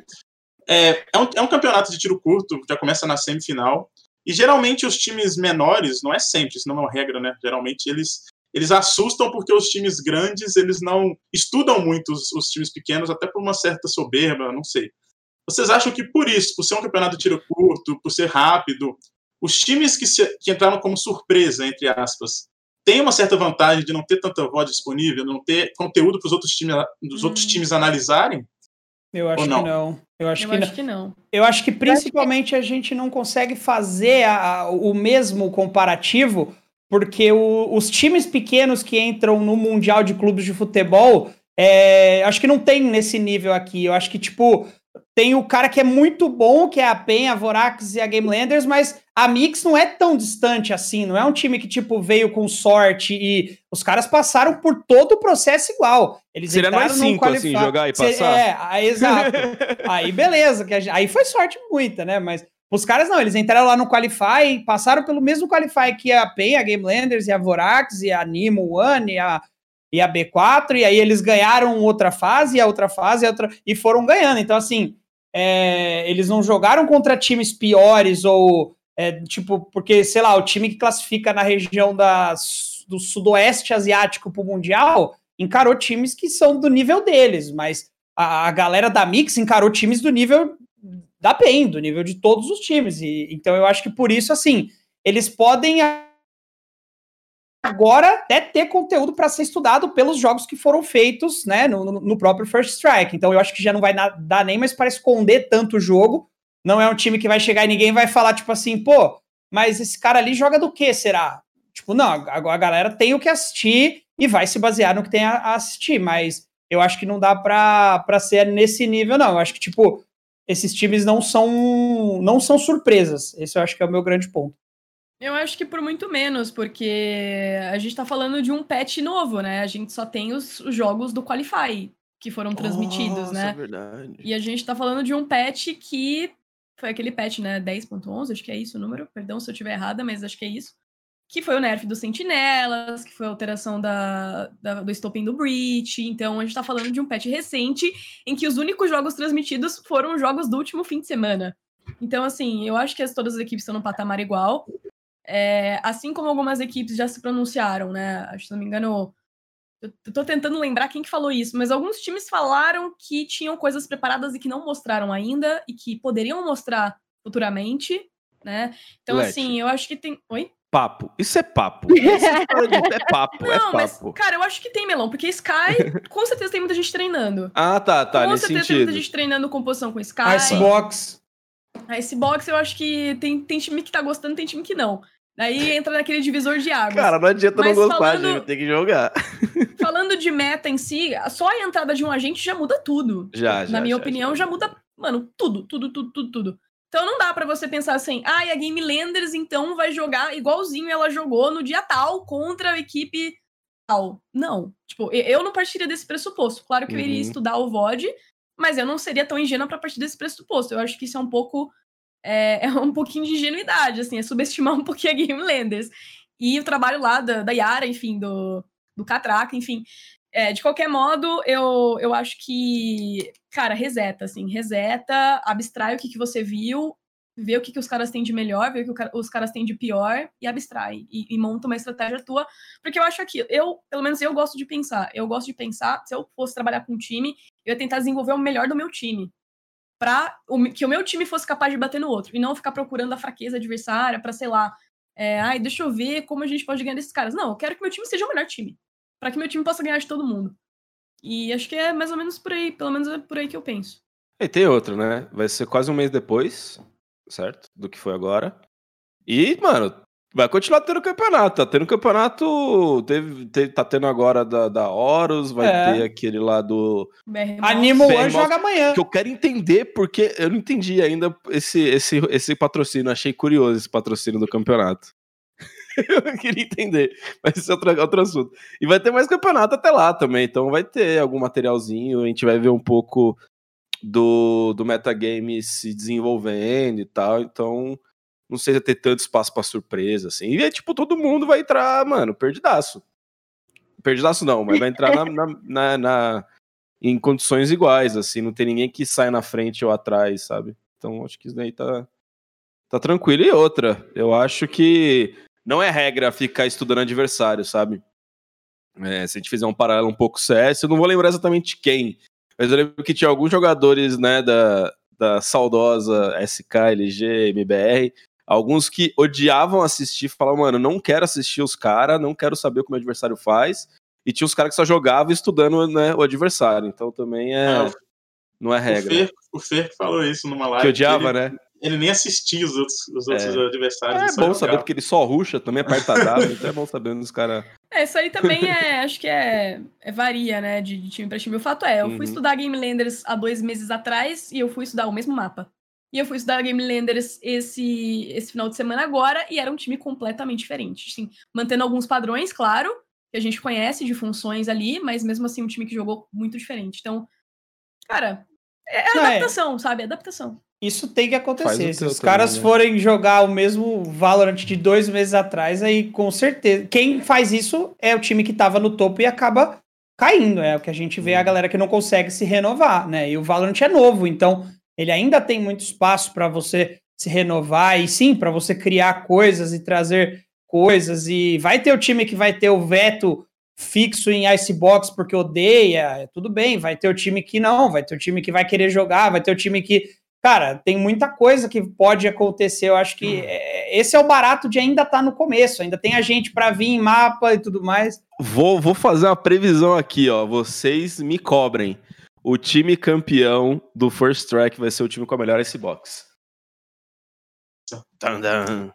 é, é, um, é um campeonato de tiro curto, já começa na semifinal. E geralmente os times menores, não é sempre, isso não é uma regra, né? Geralmente eles, eles assustam porque os times grandes, eles não estudam muito os, os times pequenos, até por uma certa soberba, não sei. Vocês acham que por isso, por ser um campeonato de tiro curto, por ser rápido, os times que, se, que entraram como surpresa, entre aspas, têm uma certa vantagem de não ter tanta voz disponível, não ter conteúdo para os outros times, dos Hum. outros times analisarem? Eu acho não? que não. Eu acho Eu que não. acho que não. Eu acho que principalmente a gente não consegue fazer a- o mesmo comparativo, porque o- os times pequenos que entram no Mundial de Clubes de Futebol, é, acho que não tem nesse nível aqui. Eu acho que, tipo, tem o cara que é muito bom, que é a PEN, a Vorax e a Game Landers, mas a Mix não é tão distante assim. Não é um time que, tipo, veio com sorte e os caras passaram por todo o processo igual. Eles Seria num cinco, assim, qualify- jogar e passar? É, aí, exato. (laughs) Aí beleza, que aí foi sorte muita, né? Mas os caras não, eles entraram lá no Qualify, passaram pelo mesmo Qualify que a PEN, a Game Landers e a Vorax e a Nimo One e a, e a B4, e aí eles ganharam outra fase, e a outra fase, e, a outra, e foram ganhando. Então, assim, é, eles não jogaram contra times piores ou, é, tipo, porque, sei lá, o time que classifica na região da, do sudoeste asiático pro Mundial encarou times que são do nível deles, mas a, a galera da Mix encarou times do nível da PEN, do nível de todos os times. E, então eu acho que por isso, assim, eles podem agora até ter conteúdo para ser estudado pelos jogos que foram feitos né, no, no- próprio First Strike. Então eu acho que já não vai dar nem mais para esconder tanto o jogo. Não é um time que vai chegar e ninguém vai falar, tipo assim, pô, mas esse cara ali joga do que, será? Tipo, não, a, a galera tem o que assistir e vai se basear no que tem a, assistir, mas eu acho que não dá pra ser nesse nível, não. Eu acho que, tipo, esses times não são não são surpresas. Esse eu acho que é o meu grande ponto. Eu acho que por muito menos, porque a gente tá falando de um patch novo, né? A gente só tem os, os jogos do Qualify que foram transmitidos, Nossa, né? É verdade. E a gente tá falando de um patch que foi aquele patch, né? 10.11, acho que é isso o número. Perdão se eu estiver errada, mas acho que é isso. Que foi o nerf dos sentinelas, que foi a alteração da, da- do estopim do Breach. Então a gente tá falando de um patch recente em que os únicos jogos transmitidos foram jogos do último fim de semana. Então, assim, eu acho que as- todas as equipes estão no patamar igual. É, assim como algumas equipes já se pronunciaram, né? Acho que, se não me engano, eu tô tentando lembrar quem que falou isso, mas alguns times falaram que tinham coisas preparadas e que não mostraram ainda e que poderiam mostrar futuramente, né? Então, assim, eu acho que tem. Oi? Papo. Isso é papo. De- é papo, é Não, mas, papo. cara, eu acho que tem melão, porque Sky, com certeza tem muita gente treinando. Ah, tá, tá, com nesse certeza tem muita sentido. gente treinando composição com Sky. Icebox. A Icebox eu acho que tem, tem time que tá gostando, tem time que não. Daí entra naquele divisor de águas. Cara, não adianta Mas não gostar, falando- gente. Tem que jogar. (laughs) Falando de meta em si, só a entrada de um agente já muda tudo. Já, já. Na minha já, opinião, já. muda, mano, tudo, tudo, tudo, tudo, tudo. Então não dá pra você pensar assim, ah, e a Game Landers então vai jogar igualzinho ela jogou no dia tal contra a equipe tal. Não. Tipo, eu não partiria desse pressuposto. Claro que eu iria Uhum. estudar o VOD, mas eu não seria tão ingênua pra partir desse pressuposto. Eu acho que isso é um pouco. É, (laughs) é um pouquinho de ingenuidade, assim, é subestimar um pouquinho a Game Landers. E o trabalho lá da, da Yara, enfim, do, do Catraca, enfim. É, de qualquer modo, eu, eu acho que, cara, reseta, assim, reseta, abstrai o que, que você viu, vê o que, que os caras têm de melhor, vê o que os caras têm de pior e abstrai. E, e monta uma estratégia tua. Porque eu acho aqui, eu, pelo menos eu gosto de pensar. Eu gosto de pensar, se eu fosse trabalhar com um time, eu ia tentar desenvolver o melhor do meu time. Pra que o meu time fosse capaz de bater no outro. E não ficar procurando a fraqueza adversária pra, sei lá, é, ai, deixa eu ver como a gente pode ganhar desses caras. Não, eu quero que meu time seja o melhor time. Pra que meu time possa ganhar de todo mundo. E acho que é mais ou menos por aí, pelo menos é por aí que eu penso. E tem outro, né? Vai ser quase um mês depois, certo? Do que foi agora. E, mano, vai continuar tendo campeonato. Tá tendo campeonato. Teve, teve- tá tendo agora da, da Horus, vai É. ter aquele lá do. Animo One joga amanhã. Que eu quero entender, porque eu não entendi ainda esse, esse, esse patrocínio. Achei curioso esse patrocínio do campeonato. (laughs) eu queria entender. Mas isso é outro, outro assunto. E vai ter mais campeonato até lá também. Então vai ter algum materialzinho. A gente vai ver um pouco do, do metagame se desenvolvendo e tal. Então não sei se ter tanto espaço para surpresa, assim. E é tipo, todo mundo vai entrar, mano, perdidaço. Perdidaço não, mas vai entrar na, na, na, na em condições iguais, assim, não tem ninguém que saia na frente ou atrás, sabe? Então acho que isso daí tá, tá tranquilo. E outra, eu acho que não é regra ficar estudando adversário, sabe? É, se a gente fizer um paralelo um pouco sério, eu não vou lembrar exatamente quem, mas eu lembro que tinha alguns jogadores, né, da, da saudosa SK, LG, MBR, alguns que odiavam assistir, falavam, mano, não quero assistir os caras, não quero saber o que o meu adversário faz, e tinha os caras que só jogavam estudando né, o adversário, então também é... Ah, não é regra. O Fer, o Fer falou isso numa live. Que odiava, ele, né? Ele nem assistia os outros, os outros é. adversários. É bom jogava. saber, porque ele só ruxa, também é partadado, então é bom saber onde os caras... É, isso aí também é, acho que é, é varia, né, de, de, time pra time. O fato é, eu uhum. fui estudar Game Landers há dois meses atrás e eu fui estudar o mesmo mapa. E eu fui estudar Game Landers esse, esse final de semana agora e era um time completamente diferente. Assim, mantendo alguns padrões, claro, que a gente conhece de funções ali, mas mesmo assim um time que jogou muito diferente. Então, cara, é Não, é. adaptação, é. sabe? Adaptação. Isso tem que acontecer. Se os caras também, né? forem jogar o mesmo Valorant de dois meses atrás, aí com certeza. Quem faz isso é o time que tava no topo e acaba caindo. É o que a gente vê a uhum. galera que não consegue se renovar, né? E o Valorant é novo, então ele ainda tem muito espaço para você se renovar e sim, para você criar coisas e trazer coisas. E vai ter o time que vai ter o veto fixo em Icebox porque odeia, tudo bem. Vai ter o time que não, vai ter o time que vai querer jogar, vai ter o time que. Cara, tem muita coisa que pode acontecer. Eu acho que hum. é, esse é o barato de ainda estar tá no começo. Ainda tem a gente para vir em mapa e tudo mais. Vou, vou fazer uma previsão aqui, ó. Vocês me cobrem o time campeão do First Strike vai ser o time com a melhor Icebox. Tandam.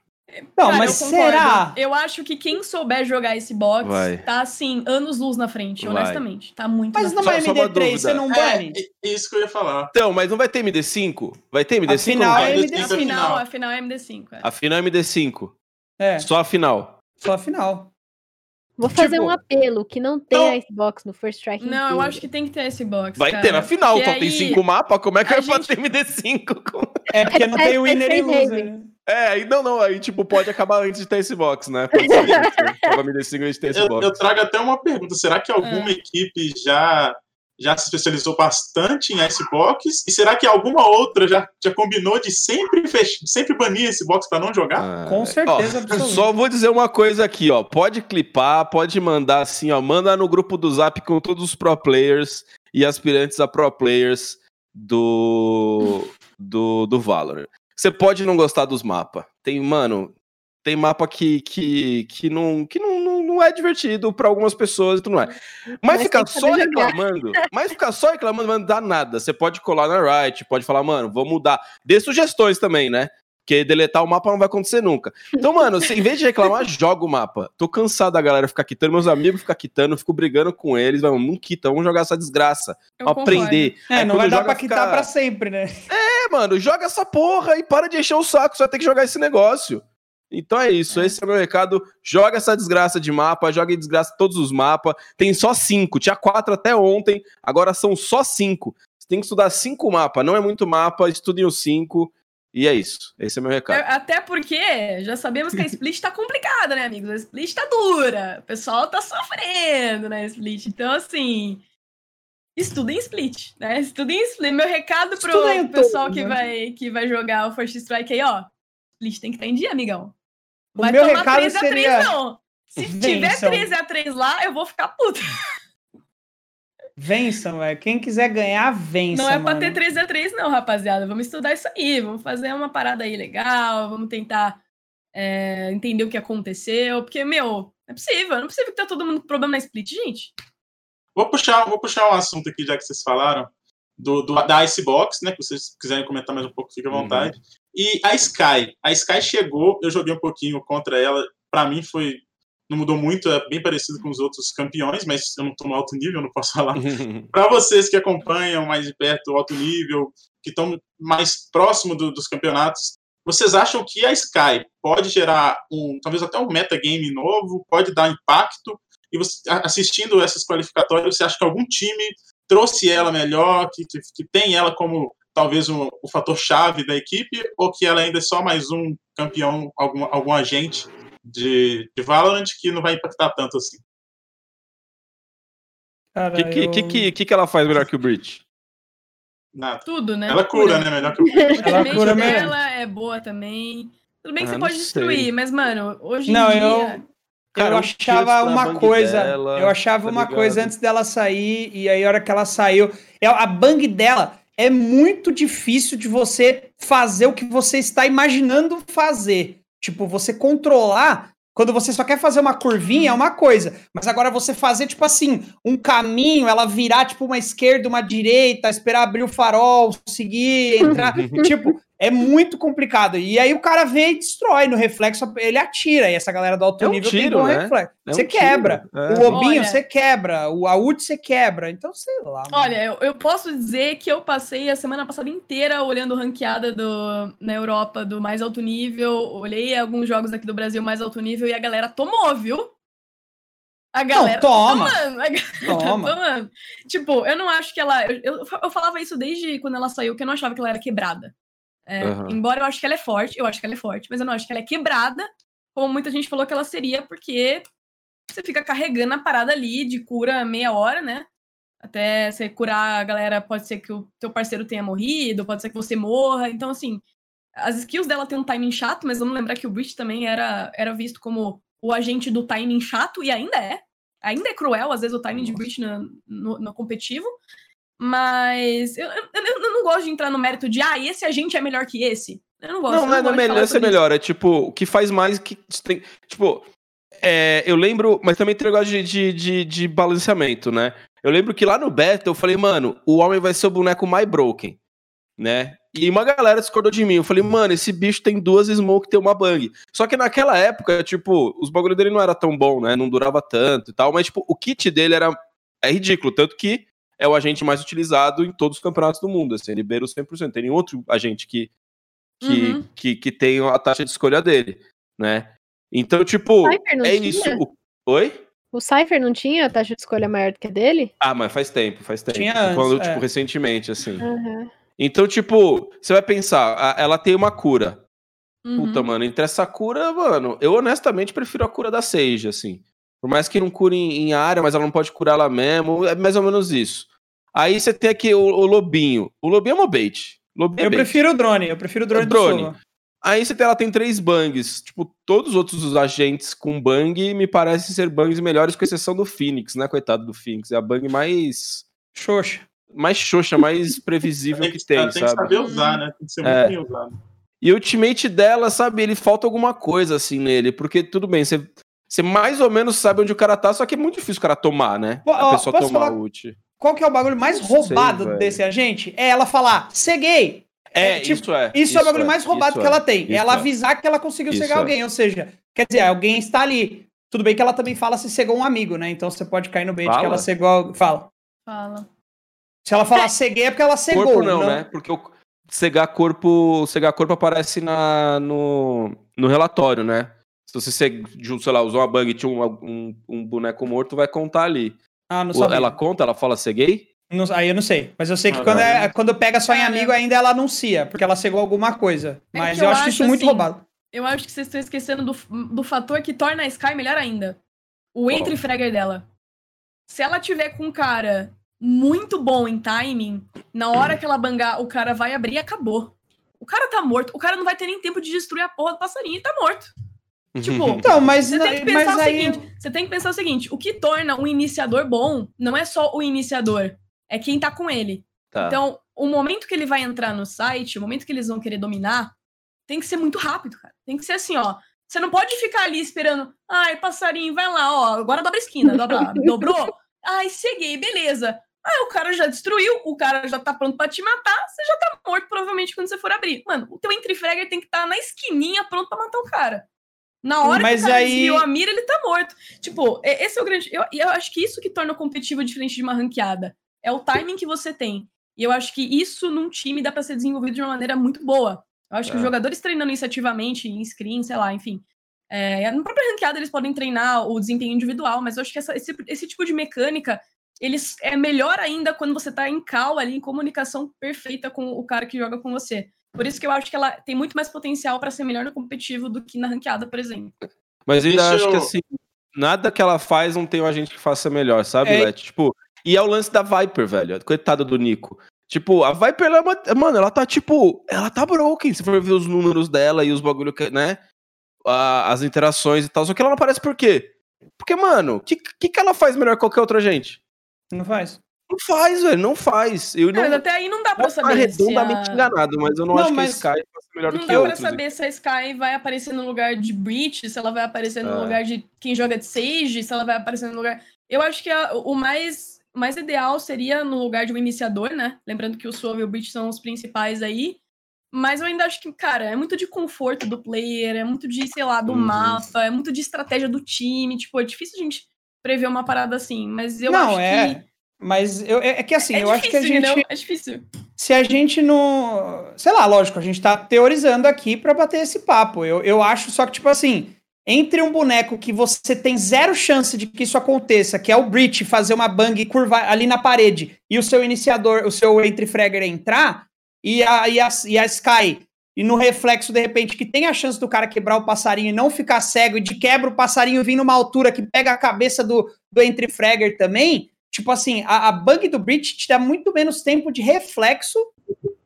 Não, Cara, mas eu será? Eu acho que quem souber jogar esse box vai. tá assim, anos luz na frente, vai. honestamente. Tá muito Mas não vai MD3, você não bane? É, isso que eu ia falar. Então, mas não vai ter MD5? Vai ter MD5? A final é MD5. A final, a final é MD5. É. A final é MD5. É. Só a final. Só a final. Vou fazer tipo, um apelo que não tem não, Icebox no First Strike. Não, inteiro. eu acho que tem que ter Icebox. Vai cara. ter na final, só aí... tem cinco mapas. Como é que vai gente... ter MD5? É porque não (laughs) tem o winner e loser. É, aí não, não, aí tipo, pode acabar antes de ter esse box, né? Pode ser, acaba (laughs) MD5 antes de ter esse eu, box. Eu trago até uma pergunta: será que alguma é. equipe já já se especializou bastante em Icebox? E será que alguma outra já, já combinou de sempre, fech... sempre banir esse box para não jogar? Ah, Com certeza, ó, Só vou dizer uma coisa aqui, ó. Pode clipar, pode mandar assim, ó. Manda no grupo do Zap com todos os pro players e aspirantes a pro players do, do, do Valorant. Você pode não gostar dos mapas. Tem, mano, tem mapa que, que, que, não, que não, não, é divertido para algumas pessoas, tu não é. Mas, mas ficar só reclamando, mas ficar só reclamando não dá nada. Você pode colar na Riot, pode falar, mano, vou mudar. Dê sugestões também, né? Porque deletar o mapa não vai acontecer nunca. Então, mano, em vez de reclamar, (laughs) joga o mapa. Tô cansado da galera ficar quitando, meus amigos ficar quitando, fico brigando com eles, vamos, não quita, vamos jogar essa desgraça. Eu aprender. É, Aí, não vai dar pra quitar ficar... pra sempre, né? É, mano, joga essa porra e para de encher o saco, você vai ter que jogar esse negócio. Então é isso, é. esse é o meu recado. Joga essa desgraça de mapa, joga em desgraça todos os mapas. Tem só cinco, tinha quatro até ontem, agora são só cinco. Você tem que estudar cinco mapas, não é muito mapa, estudem os cinco. E é isso, esse é o meu recado. Até porque já sabemos que a split tá complicada, né, amigos? A split tá dura, o pessoal tá sofrendo na split. Então, assim, estudem split, né? Estudem split. Meu recado pro pessoal que, né? vai, que vai jogar o First Strike aí, ó. Split tem que estar em dia, amigão. Vai o meu tomar recado 13 seria... a 3, não. Se Vençam. tiver 13 a 3 lá, eu vou ficar puta. Vençam, velho. Quem quiser ganhar, vença. Não é mano. pra ter 13 a 3 não, rapaziada. Vamos estudar isso aí. Vamos fazer uma parada aí legal. Vamos tentar é, entender o que aconteceu. Porque, meu, é possível. Não é possível que tá todo mundo com problema na split, gente. Vou puxar, vou puxar um assunto aqui, já que vocês falaram. Do, do, da Icebox, né? Que vocês quiserem comentar mais um pouco, fique à uhum. vontade. Uhum. E a Sky. A Sky chegou, eu joguei um pouquinho contra ela. Para mim foi. Não mudou muito, é bem parecido com os outros campeões, mas eu não estou no alto nível, não posso (laughs) falar. (laughs) Para vocês que acompanham mais de perto o alto nível, que estão mais próximo do, dos campeonatos, vocês acham que a Sky pode gerar um, talvez até um metagame novo, pode dar impacto? E você, assistindo essas qualificatórias, você acha que algum time trouxe ela melhor, que, que, que tem ela como talvez um, o fator chave da equipe, ou que ela ainda é só mais um campeão, algum, algum agente de, de Valorant que não vai impactar tanto assim? O que, que, eu... que, que, que ela faz melhor que o Breach? Nada. Tudo, né? Ela cura, cura. né? Melhor que o ela cura dela é boa também. Tudo bem que ah, você pode destruir, sei. mas, mano, hoje não, em dia. Eu... Cara, eu achava uma coisa. Dela, eu achava tá uma ligado? coisa antes dela sair, e aí a hora que ela saiu. A bang dela é muito difícil de você fazer o que você está imaginando fazer. Tipo, você controlar quando você só quer fazer uma curvinha é uma coisa, mas agora você fazer, tipo assim, um caminho, ela virar, tipo, uma esquerda, uma direita, esperar abrir o farol, seguir, entrar. (laughs) tipo, é muito complicado. E aí o cara vem e destrói no reflexo, ele atira. E essa galera do alto é um nível tiro, tem bom né? reflexo. É você um quebra. É. O lobinho você quebra. O AUT você quebra. Então, sei lá. Mano. Olha, eu, eu, posso dizer que eu passei a semana passada inteira olhando ranqueada do, na Europa do mais alto nível. Olhei alguns jogos aqui do Brasil mais alto nível e a galera tomou, viu? A galera não, toma. Tá tomando. A galera toma. (laughs) Tá tomando. Tipo, eu não acho que ela. Eu, eu, eu falava isso desde quando ela saiu, que eu não achava que ela era quebrada. É, uhum. Embora eu acho que ela é forte, eu acho que ela é forte, mas eu não acho que ela é quebrada, como muita gente falou que ela seria, porque você fica carregando a parada ali de cura meia hora, né? Até você curar a galera, pode ser que o teu parceiro tenha morrido, pode ser que você morra. Então, assim, as skills dela tem um timing chato, mas vamos lembrar que o Breach também era, era visto como o agente do timing chato, e ainda é. Ainda é cruel, às vezes, o timing de Breach no, no, no competitivo. Mas eu, eu, eu, não gosto de entrar no mérito de, ah, esse agente é melhor que esse. Eu não gosto. Não, não, não é melhor, esse é melhor. É tipo, o que faz mais que tem. Tipo, é, eu lembro, mas também tem negócio de, de, de, de, balanceamento, né? Eu lembro que lá no beta eu falei, mano, o homem vai ser o boneco mais broken, né? E uma galera discordou de mim. Eu falei, mano, esse bicho tem duas smoke tem uma bang. Só que naquela época, tipo, os bagulho dele não era tão bom, né? Não durava tanto e tal, mas, tipo, o kit dele era é ridículo. Tanto que é o agente mais utilizado em todos os campeonatos do mundo. Assim, ele beira os 100%. Tem nenhum outro agente que, que, uhum. que, que tem a taxa de escolha dele, né? Então, tipo, é tinha? isso. Oi? O Cypher não tinha a taxa de escolha maior do que a dele? Ah, mas faz tempo, faz tempo. Tinha antes, Quando, tipo, é. recentemente, assim. Uhum. Então, tipo, você vai pensar, ela tem uma cura. Uhum. Puta, mano, entre essa cura, mano, eu honestamente prefiro a cura da Sage, assim. Por mais que não cure em, em área, mas ela não pode curar ela mesmo. É mais ou menos isso. Aí você tem aqui o, o Lobinho. O Lobinho é uma bait. Lobinho é eu bait. prefiro o drone, eu prefiro o drone, o drone. Aí você tem, ela tem três bangs. Tipo, todos os outros agentes com bang me parecem ser bangs melhores, com exceção do Phoenix, né? Coitado do Phoenix. É a bang mais. Xoxa. Mais xoxa, mais previsível que tem, tem sabe? Tem que saber usar, né? Tem que ser muito é. bem usado. E o ultimate dela, sabe, ele falta alguma coisa assim nele, porque tudo bem, você você mais ou menos sabe onde o cara tá, só que é muito difícil o cara tomar, né? Pô, a pessoa tomar falar... ult. Qual que é o bagulho mais roubado sei, desse agente? É ela falar, ceguei. É, é tipo, isso é. Isso, isso é o bagulho é, mais roubado que ela tem. É ela é. avisar que ela conseguiu cegar é. alguém. Ou seja, quer dizer, alguém está ali. Tudo bem que ela também fala se cegou um amigo, né? Então você pode cair no bait fala. que ela cegou. Fala. Fala. Se ela falar ceguei é porque ela cegou. Corpo não, não... né? Porque o cegar corpo, cegar corpo aparece na, no, no relatório, né? Se você, sei lá, usou uma bug e tinha um, um, um, boneco morto, vai contar ali. Ah, não sabia. Ela conta, ela fala ser gay? Não, aí eu não sei. Mas eu sei que ah, quando, é, quando pega só em amigo, ainda ela anuncia, porque ela cegou alguma coisa. É mas eu, eu, acho isso assim, muito roubado. Eu acho que vocês estão esquecendo do, do fator que torna a Sky melhor ainda. O entry fragger dela. Se ela tiver com um cara muito bom em timing, na hora que ela bangar, o cara vai abrir e acabou. O cara tá morto. O cara não vai ter nem tempo de destruir a porra do passarinho e tá morto. Tipo, então, mas, você tem que pensar mas o aí... seguinte: você tem que pensar o seguinte: o que torna um iniciador bom não é só o iniciador, é quem tá com ele. Tá. Então, o momento que ele vai entrar no site, o momento que eles vão querer dominar, tem que ser muito rápido, cara. Tem que ser assim, ó. Você não pode ficar ali esperando, ai, passarinho, vai lá, ó, agora dobra a esquina, dobra, (laughs) dobrou. Ai, ceguei, beleza. Aí o cara já destruiu, o cara já tá pronto para te matar, você já tá morto provavelmente quando você for abrir. Mano, o teu entry fragger tem que estar tá na esquininha pronto para matar o cara. Na hora Mas que o cara aí... desviou a mira, ele tá morto. Tipo, esse é o grande. Eu, eu acho que isso que torna o competitivo diferente de uma ranqueada. É o timing que você tem. E eu acho que isso num time dá para ser desenvolvido de uma maneira muito boa. Eu acho que É. os jogadores treinando isso ativamente, em screen, sei lá, enfim. É, na própria ranqueada eles podem treinar o desempenho individual, mas eu acho que essa- esse, esse tipo de mecânica eles é melhor ainda quando você tá em cal ali, em comunicação perfeita com o cara que joga com você. Por isso que eu acho que ela tem muito mais potencial pra ser melhor no competitivo do que na ranqueada, por exemplo. Mas eu ainda Deixa acho que eu- assim, nada que ela faz não tem um agente que faça melhor, sabe, É. Let? Tipo, e é o lance da Viper, velho. Coitada do Nico. Tipo, a Viper, ela é uma, mano, ela tá tipo, ela tá broken, se for ver os números dela e os bagulho que, né? as interações e tal. Só que ela não aparece por quê? Porque, mano, o que, que, que ela faz melhor que qualquer outra gente? Não faz. Não faz, velho, não faz. Eu É, não mas até aí não dá pra saber. se redondamente a- enganado, mas eu não, Não, acho mas- que a Sky faça melhor do Não que dá pra saber se a Sky vai aparecer no lugar de Breach, se ela vai aparecer no É. lugar de quem joga de Sage, se ela vai aparecer no lugar. Eu acho que a- o mais, mais ideal seria no lugar de um iniciador, né? Lembrando que o Sova e o Breach são os principais aí. Mas eu ainda acho que, cara, é muito de conforto do player, é muito de, sei lá, do Uhum. mapa, é muito de estratégia do time. Tipo, é difícil a gente prever uma parada assim. Mas eu Não, acho é. que. Mas eu, é, é que assim, É eu acho que a difícil, gente. entendeu? É difícil. se a gente não. Sei lá, lógico, a gente tá teorizando aqui pra bater esse papo. Eu, eu acho só que, tipo assim, entre um boneco que você tem zero chance de que isso aconteça, que é o Breach fazer uma bang e curvar ali na parede, e o seu iniciador, o seu entry fragger entrar, e a, e a, e a Sky. E no reflexo, de repente, que tem a chance do cara quebrar o passarinho e não ficar cego, e de quebra o passarinho vir numa altura que pega a cabeça do, do entry fragger também, Tipo assim, a, a bug do Breach te dá muito menos tempo de reflexo,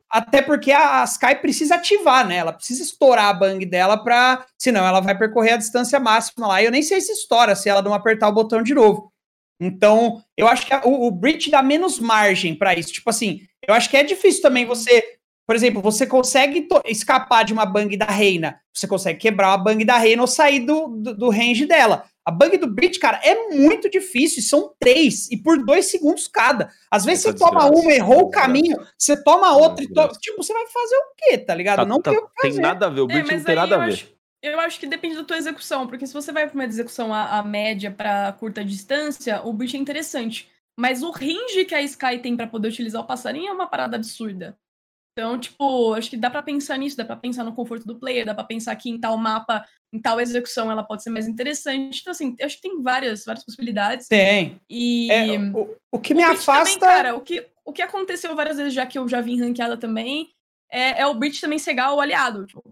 até porque a, a Sky precisa ativar, né? Ela precisa estourar a bang dela pra. Senão ela vai percorrer a distância máxima lá. E eu nem sei se estoura se ela não apertar o botão de novo. Então, eu acho que a- o, o Breach dá menos margem pra isso. Tipo assim, eu acho que é difícil também você. Por exemplo, você consegue escapar de uma bang da Reina. Você consegue quebrar a bang da Reina ou sair do, do, do range dela. A bug do Breach, cara, é muito difícil. e São três. E por dois segundos cada. Às vezes Essa você toma uma, errou o caminho. Você toma outra e to... desgraça. Tipo, você vai fazer o quê, tá ligado? Tá- não tá- tem nada a ver, o É, Breach não tem nada a eu ver. acho, eu acho que depende da tua execução, porque se você vai pra uma execução a, a média pra curta distância, o Breach é interessante. Mas o range que a Sky tem pra poder utilizar o passarinho é uma parada absurda. Então, tipo, acho que dá pra pensar nisso, dá pra pensar no conforto do player, dá pra pensar que em tal mapa, em tal execução ela pode ser mais interessante. Então, assim, acho que tem várias, várias possibilidades. Tem. E É, o, o que o me Breach afasta. Também, cara, o que, o que aconteceu várias vezes, já que eu já vi em ranqueada também, é, é o Breach também cegar o aliado. Tipo,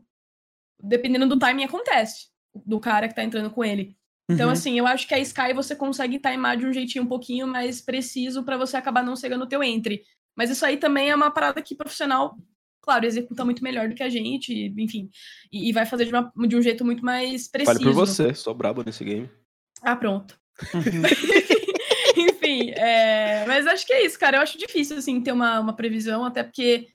dependendo do timing, acontece. Do cara que tá entrando com ele. Então, Uhum. assim, eu acho que a Sky você consegue timar de um jeitinho um pouquinho mais preciso pra você acabar não cegando o teu entry. Mas isso aí também é uma parada que profissional, claro, executa muito melhor do que a gente, enfim. E, e vai fazer de, uma- de um jeito muito mais preciso. Fale por você, sou brabo nesse game. Ah, pronto. Uhum. (laughs) Enfim, é, mas acho que é isso, cara. Eu acho difícil, assim, ter uma, uma previsão, até porque,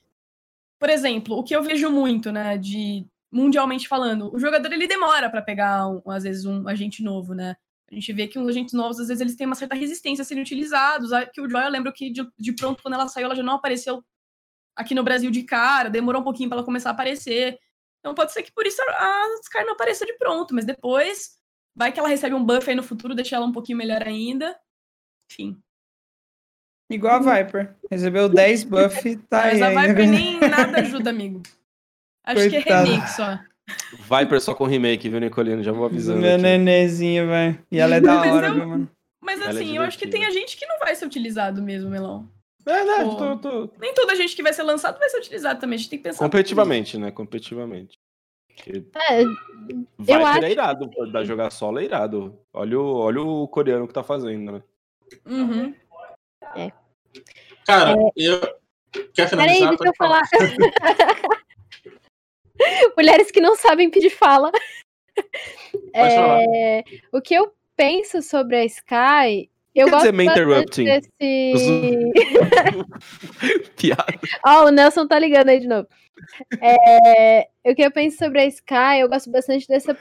por exemplo, o que eu vejo muito, né, de mundialmente falando, o jogador ele demora pra pegar, um- às vezes, um agente novo, né? A gente vê que os agentes novos, às vezes, eles têm uma certa resistência a serem utilizados. A- Que o Joy, eu lembro que de, de pronto, quando ela saiu, ela já não apareceu aqui no Brasil de cara, demorou um pouquinho pra ela começar a aparecer. Então pode ser que por isso a a Sky não apareça de pronto, mas depois vai que ela recebe um buff aí no futuro, deixa ela um pouquinho melhor ainda. Enfim. Igual a Viper. Recebeu 10 buff tá Mas aí. a ainda. Viper nem (laughs) nada ajuda, amigo. Acho que é Coitada. remake só. Viper só com remake, viu, Nicolino? Já vou avisando. Meu aqui. nenenzinho, vai. E ela é da Mas hora, eu- viu, mano? Mas Ela é assim, eu acho que tem a gente que não vai ser utilizado mesmo, Melão. É, né? Pô. Tô, tô... Nem toda gente que vai ser lançado vai ser utilizado também. A gente tem que pensar. Competitivamente, né? Competitivamente. Porque É, Viper acho- é irado, pô, da jogar solo é irado. Olha o, olha o coreano que tá fazendo, né? Uhum. Cara, eu. Quer Peraí, finalizar? deixa Pode eu falar. (laughs) (laughs) Mulheres que não sabem pedir fala. (laughs) É, o que eu penso sobre a Sky. Eu Quer gosto dizer, me interrupting? desse. (laughs) Piada. Ó, o Nelson tá ligando aí de novo. É, o que eu penso sobre a Sky, eu gosto bastante dessa,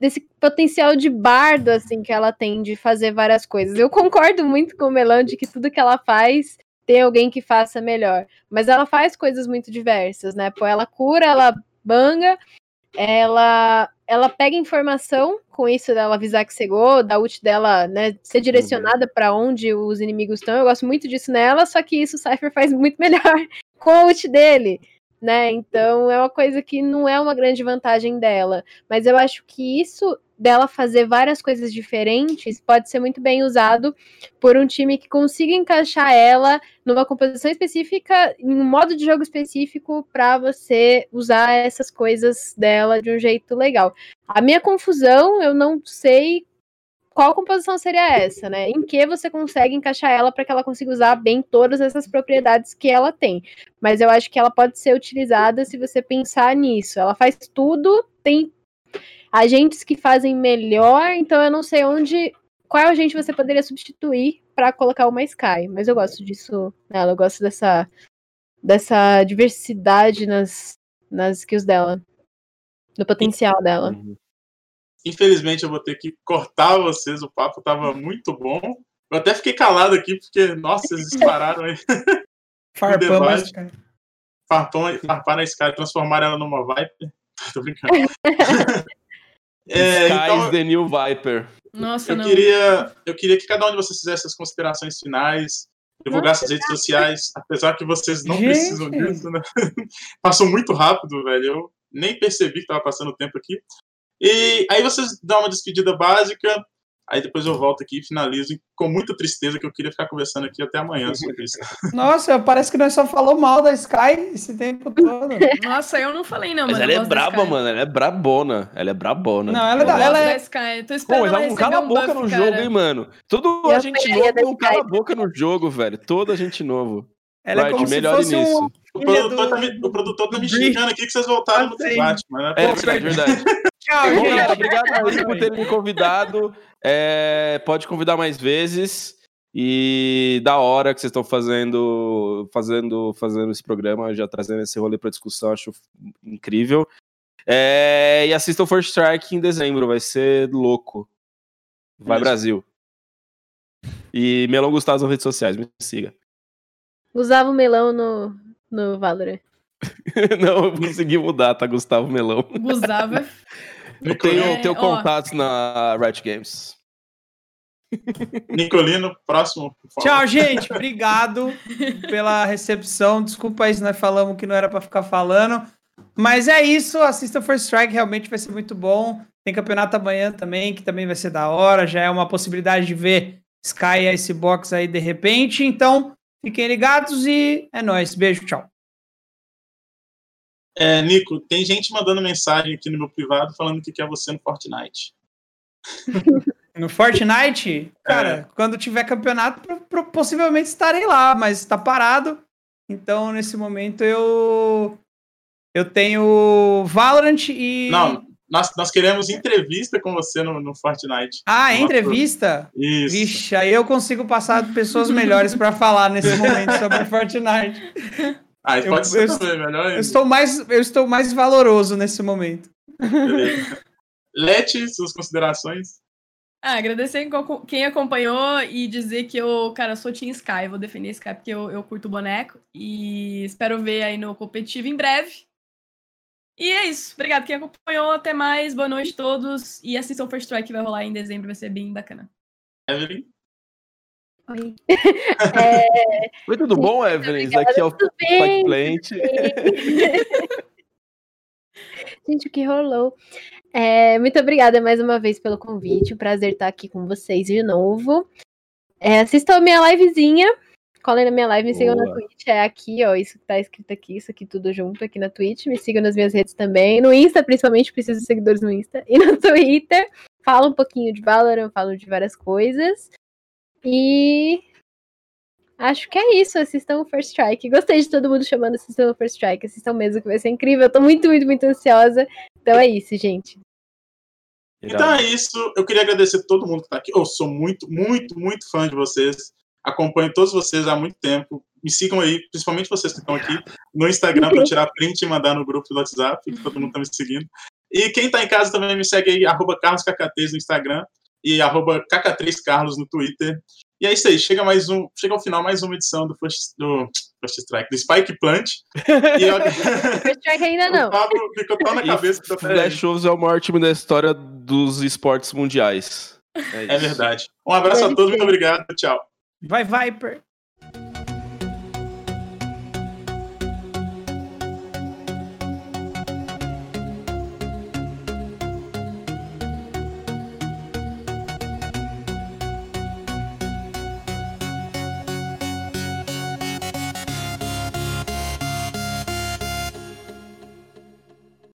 desse potencial de bardo, assim, que ela tem de fazer várias coisas. Eu concordo muito com o Melão de que tudo que ela faz tem alguém que faça melhor. Mas ela faz coisas muito diversas, né? Pô, ela cura, ela banga, ela, ela pega informação com isso dela avisar que cegou, da ult dela, né, ser direcionada pra onde os inimigos estão. Eu gosto muito disso nela, só que isso o Cypher faz muito (laughs) melhor com a ult dele. né? Então é uma coisa que não é uma grande vantagem dela. Mas eu acho que isso dela fazer várias coisas diferentes pode ser muito bem usado por um time que consiga encaixar ela numa composição específica, em um modo de jogo específico, para você usar essas coisas dela de um jeito legal. A minha confusão, eu não sei qual composição seria essa, né? Em que você consegue encaixar ela para que ela consiga usar bem todas essas propriedades que ela tem. Mas eu acho que ela pode ser utilizada se você pensar nisso. Ela faz tudo, tem agentes que fazem melhor, então eu não sei onde qual agente você poderia substituir para colocar uma Sky, mas eu gosto disso nela, eu gosto dessa dessa diversidade nas nas skills dela, do potencial dela. Uhum. Infelizmente eu vou ter que cortar vocês, o papo tava muito bom. Eu até fiquei calado aqui, porque, nossa, vocês dispararam aí. Farpão, mas... Farpão, farpar na Sky, transformar ela numa Viper. (laughs) Tô brincando. (laughs) é, Sky então, the new Viper. Nossa, eu não. Queria, eu queria que cada um de vocês fizesse as considerações finais, divulgasse as redes sociais, apesar que vocês não Gente. precisam disso, né? (laughs) Passou muito rápido, velho. Eu nem percebi que tava passando o tempo aqui. E aí vocês dão uma despedida básica, aí depois eu volto aqui e finalizo com muita tristeza que eu queria ficar conversando aqui até amanhã sobre isso. (laughs) Nossa, parece que nós só falou mal da Sky esse tempo todo. (laughs) Nossa, eu não falei não, Mas mano. ela é braba, mano. Ela é brabona. Ela é brabona. Não, ela é da- gosto ela é- da Sky. Tô Pô, esperando mas ela receber cala a um boca buff, no cara. jogo, hein, mano. Todo a gente novo da não cala a boca no jogo, velho. Toda a gente novo. Ela é Right, como se fosse nisso. um... O produtor, do- tá me, o produtor tá me Brief. xingando aqui que vocês voltaram no Tá debate, mano. É Pô, verdade, verdade. Tchau, Bom, gente. galera, obrigado aí por terem me convidado. É, pode convidar mais vezes. E da hora que vocês estão fazendo, fazendo, fazendo esse programa, já trazendo esse rolê para discussão, acho incrível. É, e assistam First Strike em dezembro, vai ser louco. Vai Isso. Brasil. E Melão Gustavo nas redes sociais, me siga. Usava o melão no, no Valorant. (laughs) Não, eu consegui mudar, tá? Gustavo Melão. Gustavo. (laughs) Eu tenho, É, tenho contatos na Riot Games. Nicolino, próximo. por favor. Tchau, gente. Obrigado pela recepção. Desculpa aí se nós falamos que não era pra ficar falando. Mas é isso. Assista First Strike, realmente vai ser muito bom. Tem campeonato amanhã também, que também vai ser da hora. Já é uma possibilidade de ver Sky e Icebox aí de repente. Então, fiquem ligados e é nóis. Beijo, tchau. É, Nico, tem gente mandando mensagem aqui no meu privado falando que quer você no Fortnite. (laughs) No Fortnite, cara, quando tiver campeonato, pro- pro- possivelmente estarei lá, mas tá parado. Então, nesse momento, eu. Eu tenho Valorant e. Não, nós, nós queremos entrevista com você no, no Fortnite. Ah, Nossa. entrevista? Isso. Vixe, aí eu consigo passar pessoas melhores pra falar nesse momento sobre (laughs) Fortnite. Ah, eu- pode ser eu- também, melhor Eu estou mais, eu estou mais valoroso nesse momento. Beleza. Lete, suas considerações. Ah, agradecer quem acompanhou e dizer que eu, cara, sou Team Sky. Vou defender Sky porque eu, eu curto o boneco. E espero ver aí no competitivo em breve. E é isso. Obrigado quem acompanhou. Até mais. Boa noite a todos. E assistam First Strike que vai rolar em dezembro. Vai ser bem bacana. Evelyn. Oi. (laughs) É, Oi, tudo bom, Evelyn? Aqui é o bem? Plant. (laughs) Gente, o que rolou? É, muito obrigada mais uma vez pelo convite. Um prazer estar aqui com vocês de novo. É, assistam a minha livezinha. Colhem na minha live, me sigam na Boa. Twitch. É aqui, ó. Isso que tá escrito aqui, isso aqui tudo junto aqui na Twitch. Me sigam nas minhas redes também. No Insta, principalmente, preciso de seguidores no Insta. E no (laughs) Twitter. Falo um pouquinho de Valorant, falo de várias coisas. E Acho que é isso, assistam o First Strike. Gostei de todo mundo chamando assistam o First Strike. Assistam mesmo, que vai ser incrível. Eu tô muito, muito, muito ansiosa. Então é isso, gente. Então é isso. Eu queria agradecer a todo mundo que tá aqui. Eu sou muito, muito, muito fã de vocês. Acompanho todos vocês há muito tempo. Me sigam aí, principalmente vocês que estão aqui no Instagram para tirar print e mandar no grupo do WhatsApp, que todo mundo tá me seguindo. E quem tá em casa também me segue aí, arroba no Instagram e arroba kk3carlos no Twitter. E é isso aí, chega mais um, chega ao final mais uma edição do First, do First Strike, do Spike Plant. E eu, (laughs) First Strike ainda o não. Pablo ficou tão na cabeça que Flash Shows é o maior time da história dos esportes mundiais. É verdade. Um abraço a todos, muito obrigado, tchau. Vai, Viper!